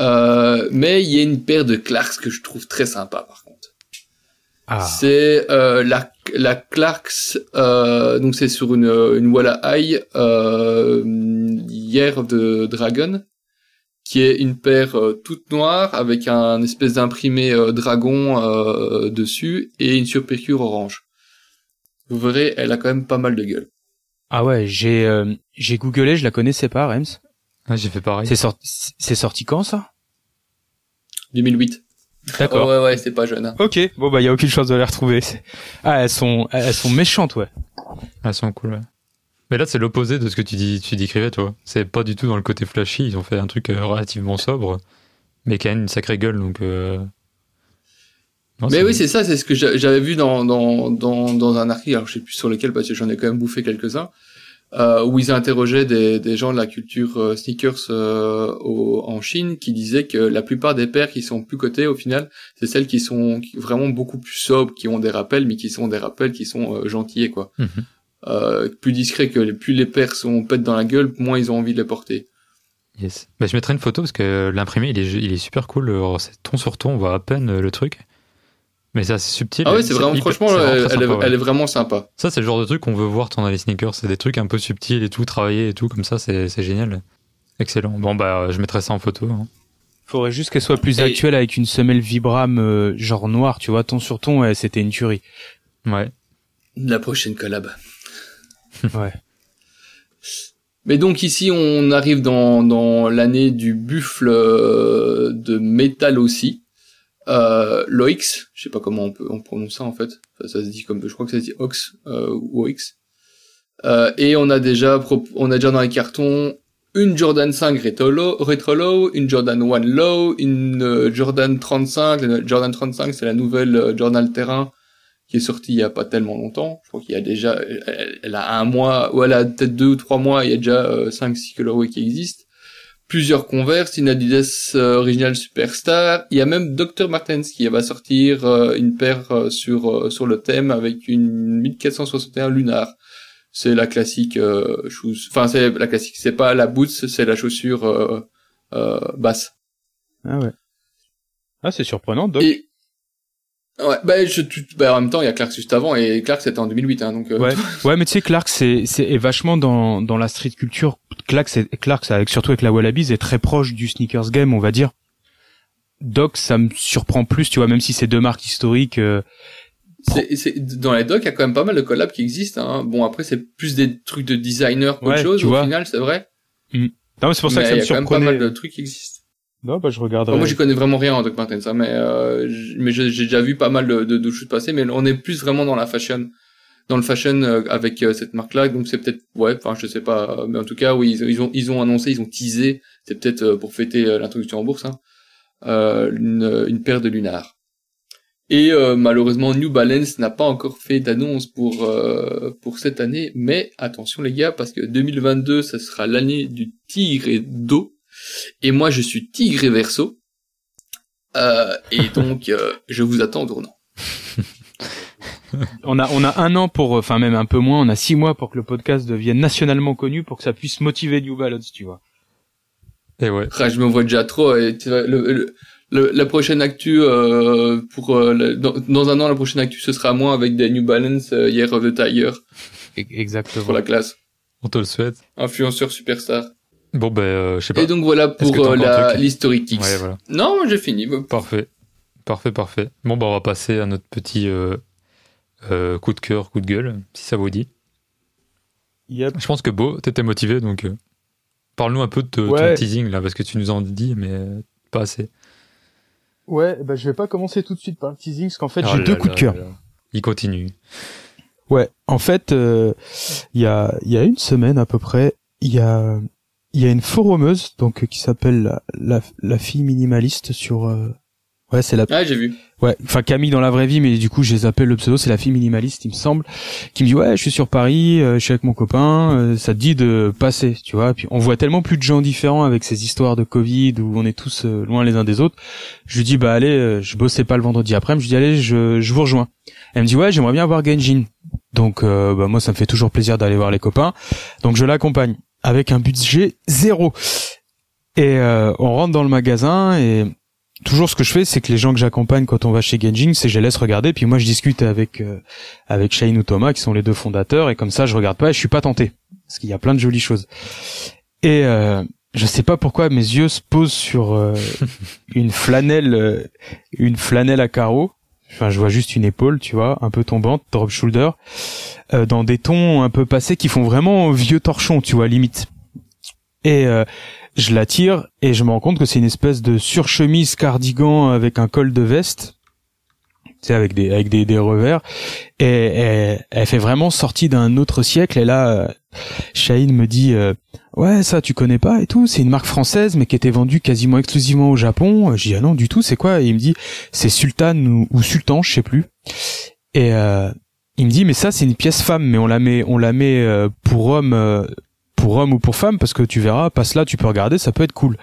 Euh, mais il y a une paire de Clarks que je trouve très sympa par contre. Ah. C'est euh, la la Clarks, euh, donc c'est sur une une Walla High euh, hier de Dragon, qui est une paire euh, toute noire avec un espèce d'imprimé euh, dragon euh, dessus et une surpiqûre orange. Vous verrez, elle a quand même pas mal de gueule. Ah ouais, j'ai j'ai googlé, je la connaissais pas, Rems. Ah, j'ai fait pareil. C'est sorti, c'est sorti quand ça? 2008. D'accord. ouais, ouais, c'est pas jeune. Hein. Ok, bon bah y a aucune chance de les retrouver. Ah, elles sont, elles sont méchantes, ouais. Elles sont cool, ouais. Mais là, c'est l'opposé de ce que tu dis, tu décrivais, toi. C'est pas du tout dans le côté flashy. Ils ont fait un truc euh, relativement sobre, mais qui a une sacrée gueule, donc. Euh... mais oui, c'est ça, c'est ce que j'avais vu dans, dans, dans, dans un article, alors je sais plus sur lequel, parce que j'en ai quand même bouffé quelques-uns, euh, où ils interrogeaient des, des, gens de la culture euh, sneakers euh, au, en Chine qui disaient que la plupart des paires qui sont plus cotées au final, c'est celles qui sont vraiment beaucoup plus sobres, qui ont des rappels, mais qui sont des rappels qui sont gentillés quoi. Mhm. plus discrets que les, plus les paires sont pètes dans la gueule, moins ils ont envie de les porter. Yes. Bah, je mettrai une photo parce que l'imprimé il est, il est super cool. C'est ton sur ton, on voit à peine le truc. Mais c'est assez subtil. Ah ouais, c'est vraiment, franchement, elle, est, vraiment sympa. Ça, c'est le genre de truc qu'on veut voir dans les sneakers. C'est des trucs un peu subtils et tout, travaillés et tout, comme ça, c'est génial. Excellent. Bon, bah, je mettrai ça en photo. Hein. Faudrait juste qu'elle soit plus actuelle avec une semelle Vibram euh, genre noire, tu vois, ton sur ton, c'était une tuerie. Ouais. La prochaine collab. ouais. Mais donc ici, on arrive dans, dans l'année du buffle euh, de métal aussi euh, Loix, je sais pas comment on peut on prononce ça en fait. Ça, se dit comme je crois que ça se dit Ox euh, ou Ox. Euh, et on a déjà on a déjà dans les cartons une Jordan 5 Retro Low, une Jordan 1 Low, une euh, Jordan 35. La Jordan 35, c'est la nouvelle euh, Jordan Terrain qui est sortie il y a pas tellement longtemps. Je crois qu'il y a déjà, elle, a un mois, ou elle a peut-être deux ou trois mois, il y a déjà 5 6 colorways qui existent plusieurs Converse, une Adidas euh, Original Superstar. Il y a même Dr. Martens qui va sortir euh, une paire euh, sur sur le thème avec une 1461 Lunar. C'est la classique chose. Enfin, c'est la classique. C'est pas la boots, c'est la chaussure basse. Ah ouais. Ah, c'est surprenant, Doc. Ouais, bah, je, bah, en même temps, il y a Clark juste avant, et Clark c'était en 2008, hein, donc. Euh... Ouais, ouais, mais tu sais, Clark c'est c'est vachement dans dans la street culture. Clark, c'est Clark, avec surtout avec la Wallabies, est très proche du sneakers game, on va dire. Doc, ça me surprend plus, tu vois, même si c'est deux marques historiques. Euh, c'est, c'est, dans les docs, il y a quand même pas mal de collabs qui existent. Hein. Bon, après, c'est plus des trucs de designer qu'autre Ouais, chose, tu au vois. final, c'est vrai. Non, mais c'est pour ça mais que ça il me y a quand même pas surprenait. mal de trucs qui existent. Non, bah je regarderai. Enfin, moi, j'y connais vraiment rien en Doc Martens, hein, mais, euh, mais j'ai déjà vu pas mal de, de, choses passer, mais on est plus vraiment dans la fashion, dans le fashion euh, avec euh, cette marque-là, donc c'est peut-être, ouais, enfin, je sais pas, mais en tout cas, oui, ils, ont, ils ont annoncé, ils ont teasé, c'est peut-être euh, pour fêter l'introduction en bourse, hein, une, une paire de lunars. Et malheureusement, New Balance n'a pas encore fait d'annonce pour pour cette année, mais attention les gars, parce que 2022, ça sera l'année du tigre et d'eau. Et moi, je suis tigre et verso. Euh, et donc, euh, je vous attends au tournant. On a, on a un an pour, enfin même un peu moins, on a six mois pour que le podcast devienne nationalement connu pour que ça puisse motiver New Balance, tu vois. Et ouais. Ah, je me vois déjà trop. et tu vois, le, le- le- la prochaine actu euh, pour euh, dans, dans un an, la prochaine actu, ce sera moi avec des New Balance euh, Year of the Tiger E- Exactement. pour la classe. On te le souhaite. Influenceur superstar. Bon, ben, euh, je sais pas. Et donc voilà pour euh, l'historique X. Ouais, voilà. Non, j'ai fini. Parfait. Parfait, parfait. Bon, bah, on va passer à notre petit euh, euh, coup de cœur, coup de gueule, si ça vous dit. Yep. Je pense que Beau, t'étais motivé, donc euh, parle-nous un peu de te- Ouais. ton teasing, là, parce que tu nous en dis, mais euh, pas assez. Ouais, bah je vais pas commencer tout de suite par le teasing parce qu'en fait j'ai là deux là coups de cœur. là là. Il continue. Ouais, en fait, euh, il y a il y a une semaine à peu près, il y a il y a une forumeuse donc euh, qui s'appelle la, la la fille minimaliste sur euh, ouais c'est la Ah, j'ai vu. ouais enfin Camille dans la vraie vie mais du coup je les appelle le pseudo c'est la fille minimaliste il me semble qui me dit ouais je suis sur Paris euh, je suis avec mon copain euh, ça te dit de passer tu vois. Puis on voit tellement plus de gens différents avec ces histoires de Covid où on est tous euh, loin les uns des autres. Je lui dis bah allez euh, je bossais pas le vendredi après je lui dis allez je je vous rejoins. Elle me dit ouais j'aimerais bien voir Genjin. Donc euh, bah, moi ça me fait toujours plaisir d'aller voir les copains. Donc je l'accompagne avec un budget zéro. Et euh, on rentre dans le magasin et toujours ce que je fais c'est que les gens que j'accompagne quand on va chez Genjin c'est je les laisse regarder. Puis moi je discute avec euh, avec Shane ou Thomas qui sont les deux fondateurs et comme ça je regarde pas et je suis pas tenté. Parce qu'il y a plein de jolies choses. Et euh, je sais pas pourquoi mes yeux se posent sur euh, une flanelle euh, une flanelle à carreaux enfin je vois juste une épaule tu vois un peu tombante drop shoulder euh, dans des tons un peu passés qui font vraiment vieux torchon tu vois limite. Et euh, je la tire et je me rends compte que c'est une espèce de surchemise cardigan avec un col de veste sais avec des avec des, des revers. Et, et elle fait vraiment sortie d'un autre siècle. Et là euh, Shaheen me dit euh, ouais ça tu connais pas et tout. C'est une marque française mais qui était vendue quasiment exclusivement au Japon. Je dis ah non du tout c'est quoi? Et il me dit c'est Sultan ou, ou Sultan je sais plus. Et euh, il me dit mais ça c'est une pièce femme mais on la met on la met euh, pour homme euh, pour homme ou pour femme parce que tu verras passe là tu peux regarder ça peut être cool.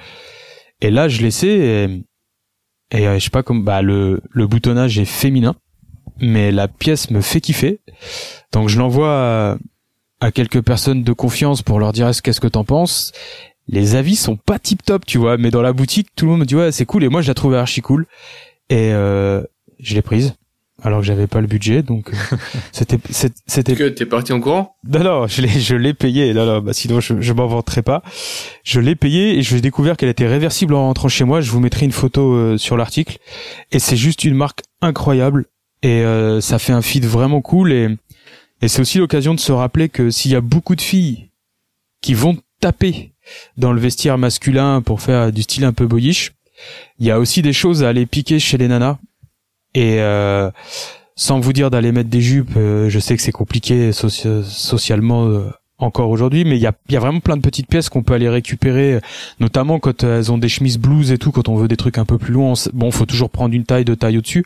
Et là je l'essaie et, euh, je sais pas comme bah le le boutonnage est féminin mais la pièce me fait kiffer. Donc je l'envoie à, à quelques personnes de confiance pour leur dire est-ce qu'est-ce que t'en penses? Les avis sont pas tip top tu vois mais dans la boutique tout le monde me dit ouais c'est cool. Et moi je la trouvais archi cool. Et euh, je l'ai prise alors que j'avais pas le budget donc euh, c'était c'est- c'était Que t'es parti en courant? Non, non, je l'ai, je l'ai payé. Non, non, bah sinon je, je m'en vanterai pas. Je l'ai payé et j'ai découvert qu'elle était réversible en rentrant chez moi. Je vous mettrai une photo euh, sur l'article. Et c'est juste une marque incroyable et euh, ça fait un feed vraiment cool et et c'est aussi l'occasion de se rappeler que s'il y a beaucoup de filles qui vont taper dans le vestiaire masculin pour faire du style un peu boyish, il y a aussi des choses à aller piquer chez les nanas. Et euh, sans vous dire d'aller mettre des jupes, euh, je sais que c'est compliqué soci- socialement euh, encore aujourd'hui, mais il y a, y vraiment plein de petites pièces qu'on peut aller récupérer, notamment quand elles ont des chemises blues et tout, quand on veut des trucs un peu plus longs. Bon, faut toujours prendre une taille de taille au-dessus,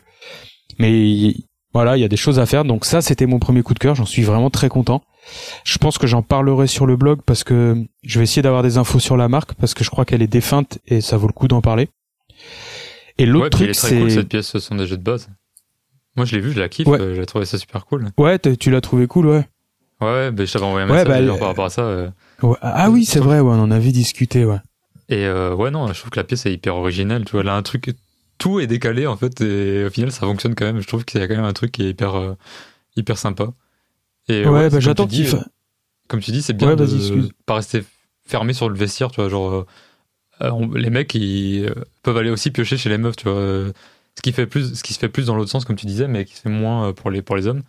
mais voilà, il y a des choses à faire. Donc ça, c'était mon premier coup de cœur. J'en suis vraiment très content. Je pense que j'en parlerai sur le blog parce que je vais essayer d'avoir des infos sur la marque parce que je crois qu'elle est défunte et ça vaut le coup d'en parler. Et l'autre Ouais, truc, est très cool, c'est cette pièce, ce sont des jeux de base. Moi, je l'ai vu, je la kiffe, Ouais. euh, j'ai trouvé ça super cool. ouais, tu l'as trouvé cool, ouais. Ouais, ouais, ben, je t'avais envoyé un Ouais, message bah, par rapport à ça. euh, Ouais, Ah oui, c'est vrai, ouais, on en avait discuté, ouais. Et euh, ouais, non, je trouve que la pièce est hyper originale. Tu vois, a un truc, tout est décalé en fait, et au final, ça fonctionne quand même. Je trouve qu'il y a quand même un truc qui est hyper, euh, hyper sympa. Et Ouais, c'est bah j'attends qu'il Comme tu dis, c'est bien Ouais, de excuse. pas rester fermé sur le vestiaire. Tu vois, genre, on- les mecs, ils euh, peuvent aller aussi piocher chez les meufs. Tu vois, Euh, ce qui fait plus, ce qui se fait plus dans l'autre sens, comme tu disais, mais qui se fait moins pour les, pour les hommes.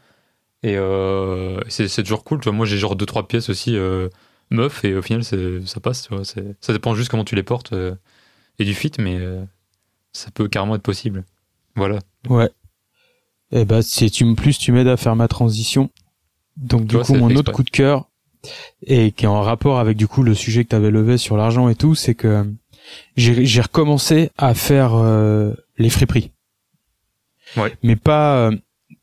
Et euh, c'est toujours cool. Tu vois, moi, j'ai genre deux trois pièces aussi euh, meuf, et au final, ça passe. Tu vois, ça dépend juste comment tu les portes euh, et du fit, mais euh, ça peut carrément être possible. Voilà. Ouais. Et eh bah, si tu plus tu m'aides à faire ma transition. Donc du coup, mon autre coup de cœur et qui est en rapport avec du coup le sujet que tu avais levé sur l'argent et tout, c'est que j'ai recommencé à faire les friperies. Ouais. Mais pas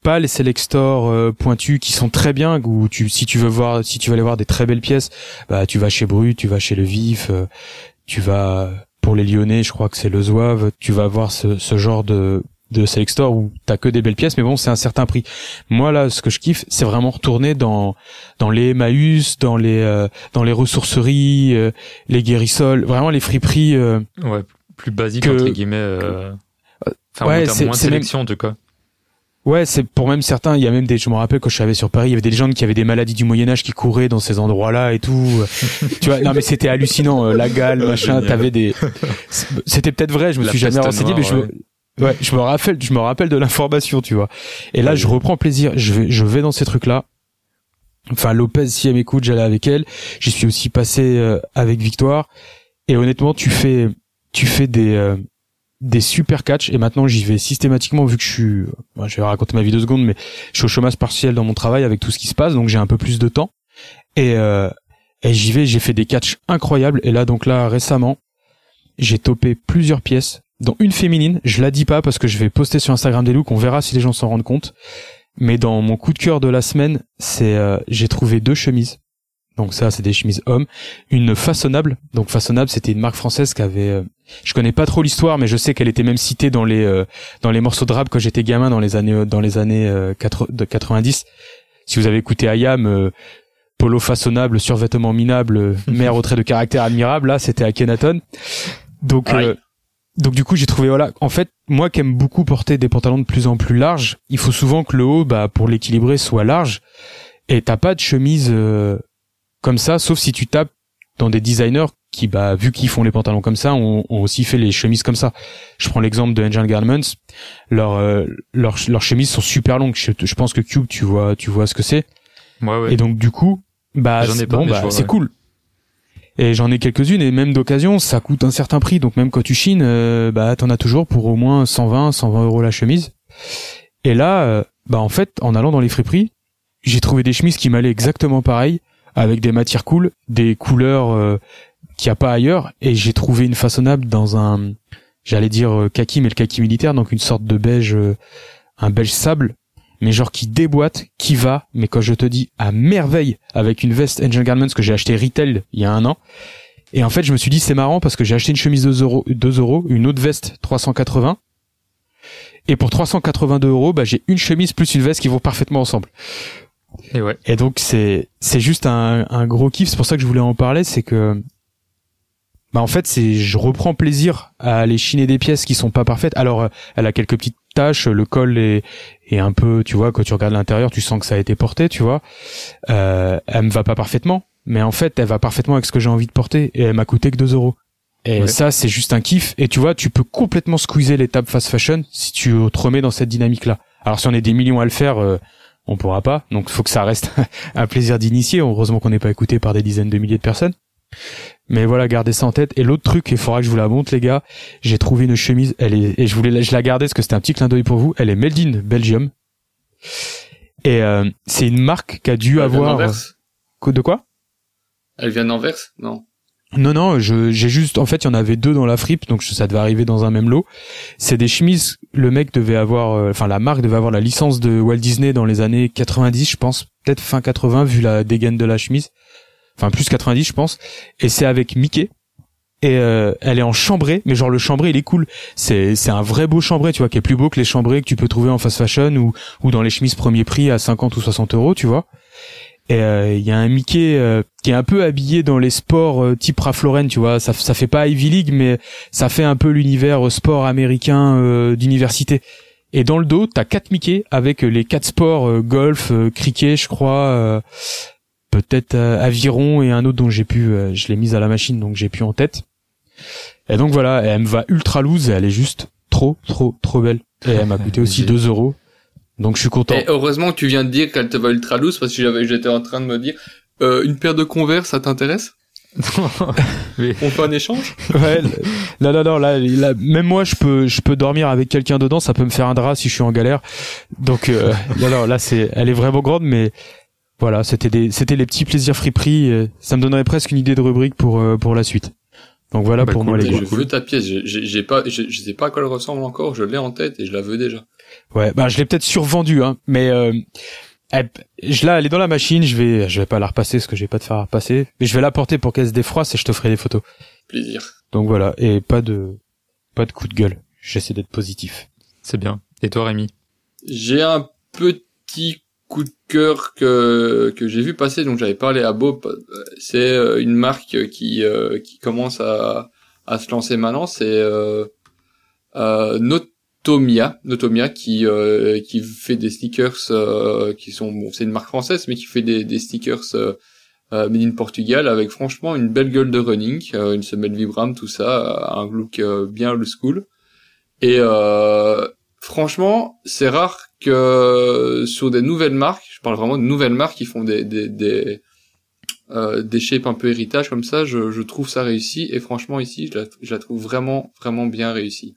pas les select stores euh, pointus qui sont très bien où tu si tu veux voir si tu veux aller voir des très belles pièces bah tu vas chez Brut tu vas chez le Vif euh, tu vas pour les Lyonnais je crois que c'est le Zouave tu vas voir ce, ce genre de de select store où t'as que des belles pièces mais bon c'est un certain prix moi là ce que je kiffe c'est vraiment retourner dans dans les Emmaüs dans les euh, dans les ressourceries les guérissols vraiment les friperies ouais plus basiques entre guillemets enfin ouais, c'est moins de sélection en tout cas Ouais, c'est pour même certains. Il y a même des. Je me rappelle quand je suis sur Paris, il y avait des gens qui avaient des maladies du Moyen Âge qui couraient dans ces endroits-là et tout. tu vois, non mais c'était hallucinant. Euh, la gale, machin. T'avais des. C'était peut-être vrai. Je me suis jamais renseigné, mais je. Ouais, je me rappelle. Je me rappelle de l'information, tu vois. Et là, je reprends plaisir. Je vais, je vais dans ces trucs-là. Enfin, Lopez, si elle m'écoute, j'allais avec elle. J'y suis aussi passé euh, avec Victoire. Et honnêtement, tu fais, tu fais des. Euh, des super catchs et maintenant j'y vais systématiquement vu que je suis je vais raconter ma vie deux secondes mais je suis au chômage partiel dans mon travail avec tout ce qui se passe donc j'ai un peu plus de temps et euh, et j'y vais j'ai fait des catchs incroyables et là donc là récemment j'ai topé plusieurs pièces dont une féminine je la dis pas parce que je vais poster sur Instagram des looks on verra si les gens s'en rendent compte mais dans mon coup de cœur de la semaine c'est euh, j'ai trouvé deux chemises donc ça, c'est des chemises hommes. Une façonnable. Donc façonnable, c'était une marque française qui avait. Euh, je connais pas trop l'histoire, mais je sais qu'elle était même citée dans les euh, dans les morceaux de rap quand j'étais gamin dans les années dans les années euh, 90. Si vous avez écouté Ayam, euh, polo façonnable, survêtement minable, mère au trait de caractère admirable, là, c'était Akhenaton. Donc donc du coup, j'ai trouvé voilà. En fait, moi qui aime beaucoup porter des pantalons de plus en plus larges, il faut souvent que le haut, bah pour l'équilibrer, soit large. Et t'as pas de chemise comme ça, sauf si tu tapes dans des designers qui, bah, vu qu'ils font les pantalons comme ça, ont, aussi fait les chemises comme ça. Je prends l'exemple de Angel Garments. Leurs, euh, leurs, leurs chemises sont super longues. Je, pense que Cube, tu vois, tu vois ce que c'est. Ouais, ouais. Et donc, du coup, bah, c'est, bon, bah, c'est cool. Et j'en ai quelques-unes et même d'occasion, ça coûte un certain prix. Donc même quand tu chines, euh, bah, t'en as toujours pour au moins 120, 120 euros la chemise. Et là, euh, bah, en fait, en allant dans les friperies, j'ai trouvé des chemises qui m'allaient exactement pareil avec des matières cool, des couleurs euh, qu'il n'y a pas ailleurs, et j'ai trouvé une façonnable dans un, j'allais dire euh, kaki, mais le kaki militaire, donc une sorte de beige, un beige sable, mais genre qui déboîte, qui va, mais quand je te dis à merveille, avec une veste Angel Garments que j'ai acheté retail il y a un an, et en fait je me suis dit c'est marrant parce que j'ai acheté une chemise 2 euros, 2 euros, une autre veste 380, et pour 382 euros, bah, j'ai une chemise plus une veste qui vont parfaitement ensemble. Et, ouais. et donc c'est c'est juste un, un gros kiff. C'est pour ça que je voulais en parler, c'est que bah en fait c'est je reprends plaisir à aller chiner des pièces qui sont pas parfaites. Alors euh, elle a quelques petites taches, le col est est un peu, tu vois, quand tu regardes l'intérieur, tu sens que ça a été porté, tu vois. Euh, elle me va pas parfaitement, mais en fait elle va parfaitement avec ce que j'ai envie de porter et elle m'a coûté que 2 euros. Et ça, c'est juste un kiff. Et tu vois, tu peux complètement squeezer les tables fast fashion si tu te remets dans cette dynamique-là. Alors si on est des millions à le faire, euh, on pourra pas. Donc faut que ça reste un plaisir d'initier. Heureusement qu'on n'est pas écouté par des dizaines de milliers de personnes. Mais voilà, gardez ça en tête. Et l'autre truc, il faudra que je vous la montre, les gars. J'ai trouvé une chemise. Elle est, et je voulais, je la garder parce que c'était un petit clin d'œil pour vous. Elle est made in Belgium. Et euh, c'est une marque qui a dû avoir. De quoi? Elle vient d'Anvers? Non. Non, non, j'ai juste, en fait, il y en avait deux dans la fripe, donc ça devait arriver dans un même lot. C'est des chemises, le mec devait avoir, euh, enfin la marque devait avoir la licence de Walt Disney dans les années 90, je pense, peut-être fin 80 vu la dégaine de la chemise, enfin plus 90 je pense. Et c'est avec Mickey. Et euh, elle est en chambré, mais genre le chambré il est cool. C'est c'est un vrai beau chambré, tu vois, qui est plus beau que les chambrés que tu peux trouver en fast fashion ou ou dans les chemises premier prix à 50 ou 60 euros, tu vois. Et euh, il y a un Mickey euh, qui est un peu habillé dans les sports euh, type Ralph Lauren, tu vois. Ça, ça fait pas Ivy League, mais ça fait un peu l'univers sport américain d'université. Et dans le dos, t'as quatre Mickey avec les quatre sports golf, cricket, je crois, peut-être aviron et un autre dont j'ai pu, je l'ai mise à la machine, donc j'ai pu en tête. Et donc voilà, elle me va ultra loose, elle est juste trop, trop, trop belle. Et elle m'a coûté aussi J'ai- 2 euros. Donc je suis content. Et heureusement que tu viens de dire qu'elle te va ultra loose parce que j'avais, j'étais en train de me dire, euh, une paire de Converse, ça t'intéresse? Mais- On fait un échange? Ouais, là, là, non, là, là, même moi, je peux, je peux dormir avec quelqu'un dedans, ça peut me faire un drap si je suis en galère. Donc, euh, là, non, là, c'est, elle est vraiment grande, mais voilà, c'était des, c'était les petits plaisirs friperies. euh, Ça me donnerait presque une idée de rubrique pour, euh, pour la suite. Donc voilà Bah, pour cool, moi les gars. je veux ta pièce. J'ai, j'ai- j'ai pas, j'ai- je sais pas à quoi elle ressemble encore. Je l'ai en tête et je la veux déjà. Ouais, bah je l'ai peut-être survendu, hein, mais euh, elle, je la, elle est dans la machine. Je vais, je vais pas la repasser parce que j'ai pas de fer à repasser, mais je vais la porter pour qu'elle se défroisse et je te ferai des photos. Plaisir. Donc voilà, et pas de, pas de coup de gueule. J'essaie d'être positif. C'est bien. Et toi, Rémi? J'ai un petit coup de cœur que que j'ai vu passer, donc j'avais parlé à Bob. C'est euh, une marque qui euh, qui commence à à se lancer maintenant. C'est euh, euh, Notomia, Notomia qui euh, qui fait des sneakers euh, qui sont bon, c'est une marque française, mais qui fait des des sneakers euh, made in Portugal avec franchement une belle gueule de running, une semelle Vibram, tout ça, un look bien old school. Et franchement, c'est rare sur des nouvelles marques, je parle vraiment de nouvelles marques qui font des des des, euh, des shapes un peu héritage comme ça, je, je trouve ça réussi. Et franchement ici, je la, je la trouve vraiment vraiment bien réussie.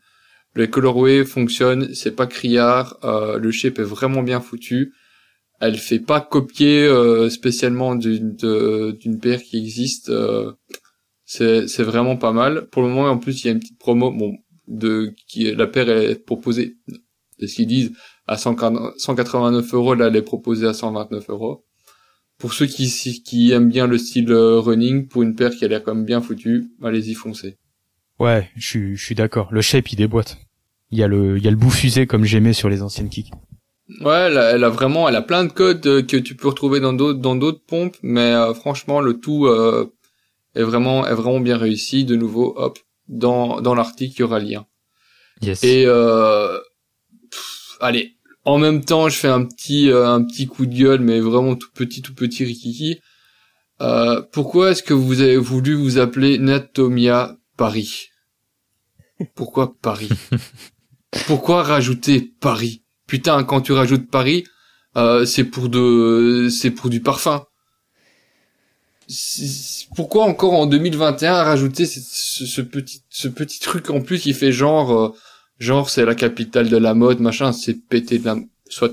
Le colorway fonctionne, c'est pas criard, euh, le shape est vraiment bien foutu. Elle fait pas copier euh, spécialement d'une d'une paire qui existe. euh, c'est c'est vraiment pas mal. Pour le moment, en plus, il y a une petite promo. Bon, de qui la paire est proposée, de ce qu'ils disent, à 140 189 euros. Là, elle est proposée à 129 euros. Pour ceux qui qui aiment bien le style euh, running, pour une paire qui a l'air quand même bien foutue, allez-y foncez. Ouais, je suis, je suis d'accord. Le shape il déboîte. Il y a le, il y a le bout fusé comme j'aimais sur les anciennes kicks. Ouais, elle a, elle a vraiment, elle a plein de codes euh, que tu peux retrouver dans d'autres dans d'autres pompes, mais euh, franchement le tout euh, est vraiment est vraiment bien réussi. De nouveau, hop, dans dans l'article il y aura le lien. Yes. Et euh, pff, allez, en même temps, je fais un petit euh, un petit coup de gueule, mais vraiment tout petit tout petit rikiki. Euh, pourquoi est-ce que vous avez voulu vous appeler Natomia Paris? Pourquoi Paris? Pourquoi rajouter Paris? Putain, quand tu rajoutes Paris, euh, c'est pour de, c'est pour du parfum. Pourquoi encore en 2021 rajouter ce, ce- ce petit, ce petit truc en plus qui fait genre, euh, genre c'est la capitale de la mode, machin, c'est pété de la, soit.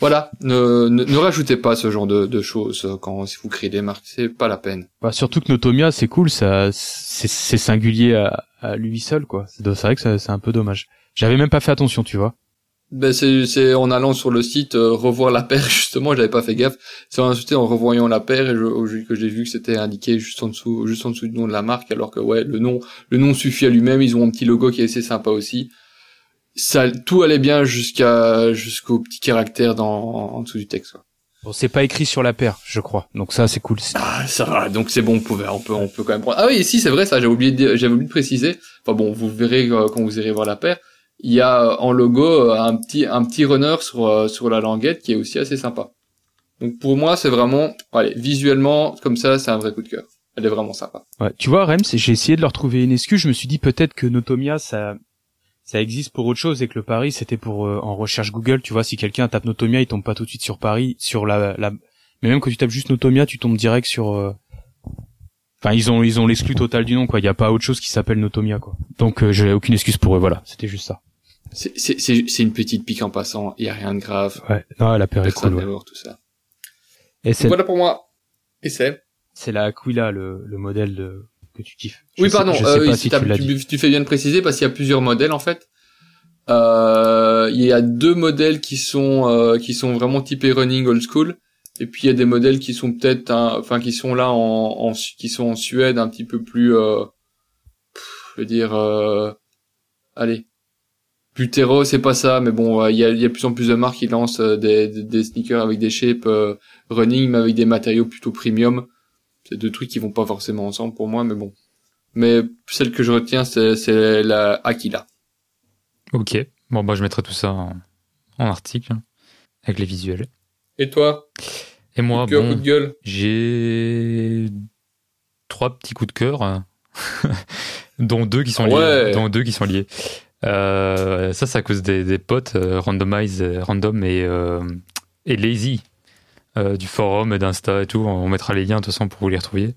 Voilà, ne, ne, ne rajoutez pas ce genre de, de choses quand si vous créez des marques, c'est pas la peine. Bah, surtout que Notomia, c'est cool, ça, c'est, singulier à, à lui seul, quoi. C'est, vrai que c'est un peu dommage. J'avais même pas fait attention, tu vois. Ben c'est c'est en allant sur le site euh, revoir la paire justement, j'avais pas fait gaffe. C'est en revoyant la paire et je, que j'ai vu que c'était indiqué juste en dessous juste en dessous du nom de la marque alors que ouais, le nom le nom suffit à lui-même, ils ont un petit logo qui est assez sympa aussi. Ça tout allait bien jusqu'à jusqu'au petit caractère dans en, dessous du texte quoi. Bon, c'est pas écrit sur la paire, je crois. Donc ça, c'est cool. Ah, ça va, donc c'est bon, on peut on peut on peut quand même prendre. Ah oui, si c'est vrai ça, j'avais oublié de j'avais oublié de préciser. Enfin bon, vous verrez euh, quand vous irez voir la paire. Il y a euh, en logo euh, un petit un petit runner sur euh, sur la languette qui est aussi assez sympa. Donc pour moi, c'est vraiment allez, visuellement comme ça, c'est un vrai coup de cœur. Elle est vraiment sympa. Ouais. Tu vois, Rems, j'ai essayé de leur trouver une excuse. Je me suis dit peut-être que Notomia, ça, ça existe pour autre chose et que le Paris, c'était pour euh, en recherche Google. Tu vois, si quelqu'un tape Notomia, il tombe pas tout de suite sur Paris, sur la, la... mais même quand tu tapes juste Notomia, tu tombes direct sur. euh, Enfin, ils ont ils ont l'exclu total du nom, quoi. Il y a pas autre chose qui s'appelle Notomia, quoi. Donc euh, j'ai aucune excuse pour eux. Voilà, c'était juste ça. C'est c'est c'est une petite pique en passant, il y a rien de grave. Ouais. Non, la Personne cool. Ouais. tout ça. Et c'est Voilà pour moi. Et c'est c'est la Aquila, le, le modèle de... que tu kiffes. Je Oui, sais- pardon. Je sais euh, pas si tu tu, tu fais bien de préciser parce qu'il y a plusieurs modèles en fait. Euh, il y a deux modèles qui sont euh, qui sont vraiment typés running old school, et puis il y a des modèles qui sont peut-être, enfin qui sont là en, en qui sont en Suède un petit peu plus, euh, pff, je veux dire, euh, allez, plus terreau, c'est pas ça, mais bon, euh, il y a y a de plus en plus de marques qui lancent euh, des, des, des sneakers avec des shapes euh, running, mais avec des matériaux plutôt premium. C'est deux trucs qui vont pas forcément ensemble pour moi, mais bon. Mais celle que je retiens, c'est, la Aquila. Ok. Bon, bah, je mettrai tout ça en, en article, avec les visuels. Et toi? Et moi, coup de cœur, bon, coup de gueule? j'ai trois petits coups de cœur, dont deux qui sont Ah ouais. liés. Dont deux qui sont liés. Euh, ça, c'est à cause des, des potes euh, randomize, euh, random et, euh, et lazy du forum et d'Insta et tout. On mettra les liens de toute façon pour vous les retrouver.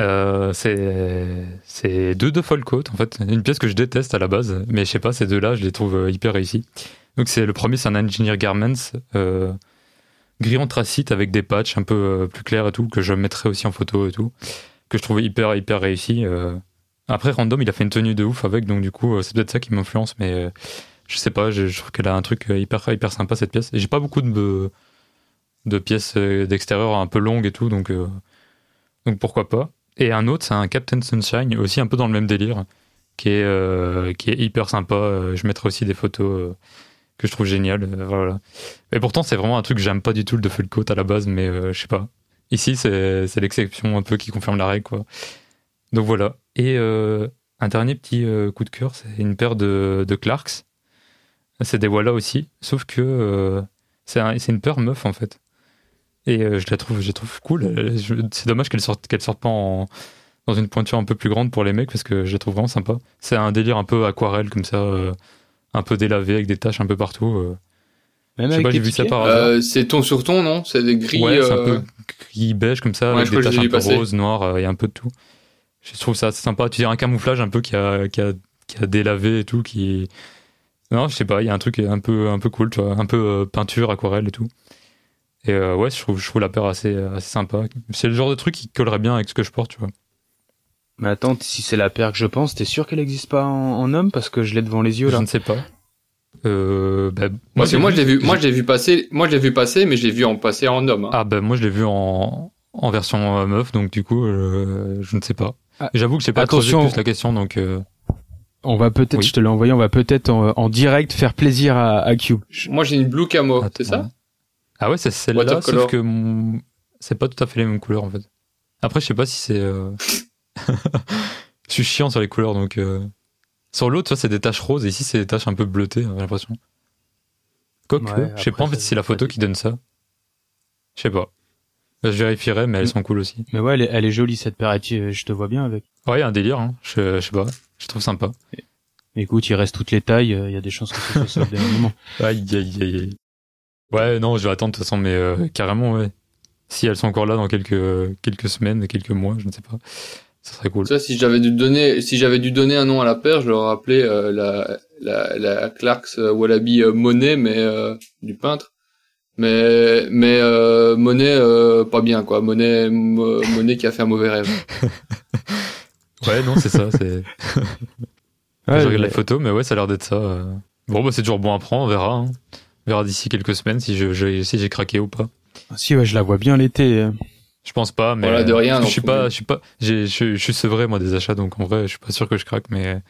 Euh, c'est deux de Folcoat en fait, une pièce que je déteste à la base, mais je sais pas, ces deux-là, je les trouve euh, hyper réussis. Donc c'est le premier, c'est un Engineer Garments euh, gris anthracite avec des patchs un peu euh, plus clairs et tout que je mettrai aussi en photo et tout, que je trouve hyper hyper réussi. euh. Après Random, il a fait une tenue de ouf avec, donc du coup euh, c'est peut-être ça qui m'influence, mais euh, je sais pas, je, je trouve qu'elle a un truc euh, hyper hyper sympa cette pièce. J'ai pas beaucoup de de pièces euh, d'extérieur un peu longues et tout, donc euh, donc pourquoi pas. Et un autre, c'est un Captain Sunshine, aussi un peu dans le même délire, qui est, euh, qui est hyper sympa. Je mettrai aussi des photos que je trouve géniales. voilà. Et pourtant, c'est vraiment un truc que j'aime pas du tout, le de coat à la base, mais je sais pas. Ici, c'est l'exception un peu qui confirme la règle, quoi. Donc voilà. Et un dernier petit coup de cœur, c'est une paire de, de Clarks. C'est des voilà aussi, sauf que c'est un- une paire meuf en fait. Et euh, je la trouve, je la trouve cool. Euh, C'est dommage qu'elle sorte, qu'elle sorte pas en, dans une pointure un peu plus grande pour les mecs parce que je la trouve vraiment sympa. C'est un délire un peu aquarelle comme ça, euh, un peu délavé avec des taches un peu partout. euh. Même Je sais pas, j'ai vu ça par hasard. Euh, c'est ton sur ton, non? C'est des gris. ouais, c'est un peu gris beige comme ça, Ouais, avec je des taches un peu passer. roses, noires, euh, et un peu de tout. Je trouve ça assez sympa. Tu dirais un camouflage un peu qui a, qui a, qui a délavé et tout, qui. Non, je sais pas, il y a un truc un peu, un peu cool, tu vois, un peu euh, peinture, aquarelle et tout. Et euh, ouais, je trouve, je trouve la paire assez, assez sympa. C'est le genre de truc qui collerait bien avec ce que je porte, tu vois. Mais attends, si c'est la paire que je pense, t'es sûr qu'elle existe pas en, en homme? Parce que je l'ai devant les yeux Je là. ne sais pas. Euh, bah, Moi, moi, je l'ai vu, moi, je l'ai vu passer, moi, je l'ai vu passer, mais je l'ai vu en passer en homme. hein. Ah bah moi je l'ai vu en, en version euh, meuf, donc du coup euh, je ne sais pas. Ah, J'avoue que j'ai pas attention. creusé plus la question, donc euh, On va peut-être, Oui. je te l'ai envoyé, on va peut-être en, en direct faire plaisir à, à Cube. Moi, j'ai une blue camo, c'est ça? Ah ouais, c'est celle-là, sauf que mon- c'est pas tout à fait les mêmes couleurs en fait. Après je sais pas si c'est... euh, je suis chiant sur les couleurs, donc... euh, Sur l'autre, tu vois, c'est des taches roses, et ici c'est des taches un peu bleutées, j'ai l'impression. Quoique, Ouais, je sais pas en fait si c'est la photo qui donne ça. Je sais pas. Je vérifierai, mais elles sont cool aussi. Mais ouais, elle est, elle est jolie cette paire. Je te vois bien avec. Ouais, y a un délire, hein. je, je sais pas. Je trouve sympa. Écoute, il reste toutes les tailles. Il y a des chances que ce soit ça dernier moment. Aïe, aïe, aïe, aïe. Ouais, non, je vais attendre de toute façon, mais euh, carrément, ouais. Si elles sont encore là dans quelques, quelques semaines, quelques mois, je ne sais pas. Ça serait cool. Ça, si j'avais dû donner, si j'avais dû donner un nom à la paire, je l'aurais appelé euh, la, la, la Clarks euh, Wallaby euh, Monet, mais euh, du peintre. Mais mais euh, Monet euh, pas bien quoi. Monet Mo- Monet qui a fait un mauvais rêve. Ouais, non, c'est ça. C'est... Ouais, je regarde mais- les photos, mais ouais, ça a l'air d'être ça. Bon, bah, c'est toujours bon à prendre, on verra. hein. On verra d'ici quelques semaines si, je, je- si j'ai craqué ou pas. Si, ouais, je la vois bien l'été. euh. Je pense pas, mais. Voilà, de rien, Je non suis pas, je suis pas, j'ai, je, je suis sevré, moi, des achats, donc en vrai, je suis pas sûr que je craque, mais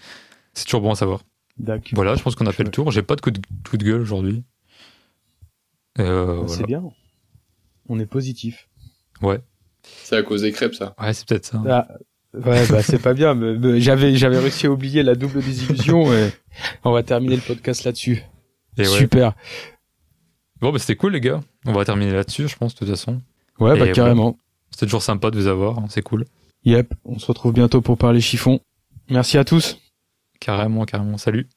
c'est toujours bon à savoir. D'accord. Voilà, je pense qu'on a fait le tour. J'ai pas de coup de, coup de gueule aujourd'hui. Euh, Bah, voilà. C'est bien. On est positif. C'est à cause des crêpes ça. Ouais, c'est peut-être ça. Ah, ouais, bah c'est pas bien. mais- mais J'avais, j'avais réussi à oublier la double désillusion. et on va terminer le podcast là-dessus. Et ouais. Super. Bon, bah, c'était cool, les gars. On va terminer là-dessus, je pense, de toute façon. Ouais, bah carrément. C'était toujours sympa de vous avoir, hein, c'est cool. Yep. On se retrouve bientôt pour parler chiffon. Merci à tous. Carrément, carrément. Salut.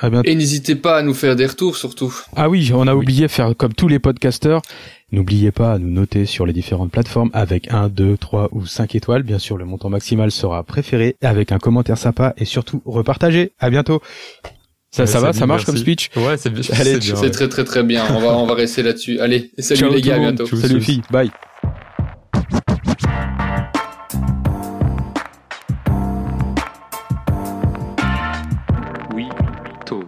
À bientôt. Et n'hésitez pas à nous faire des retours surtout. Ah oui, on a Oui. oublié faire comme tous les podcasteurs. N'oubliez pas à nous noter sur les différentes plateformes avec 1, 2, 3 ou 5 étoiles. Bien sûr, le montant maximal sera préféré avec un commentaire sympa et surtout repartagez. À bientôt. Ça, ça va, ça marche merci. comme speech Ouais, c'est bien. Allez, c'est très très très bien. On va on va rester là-dessus. Allez, salut Ciao les gars, à bientôt. Tchuss, Salut filles. Bye. Oui, tout,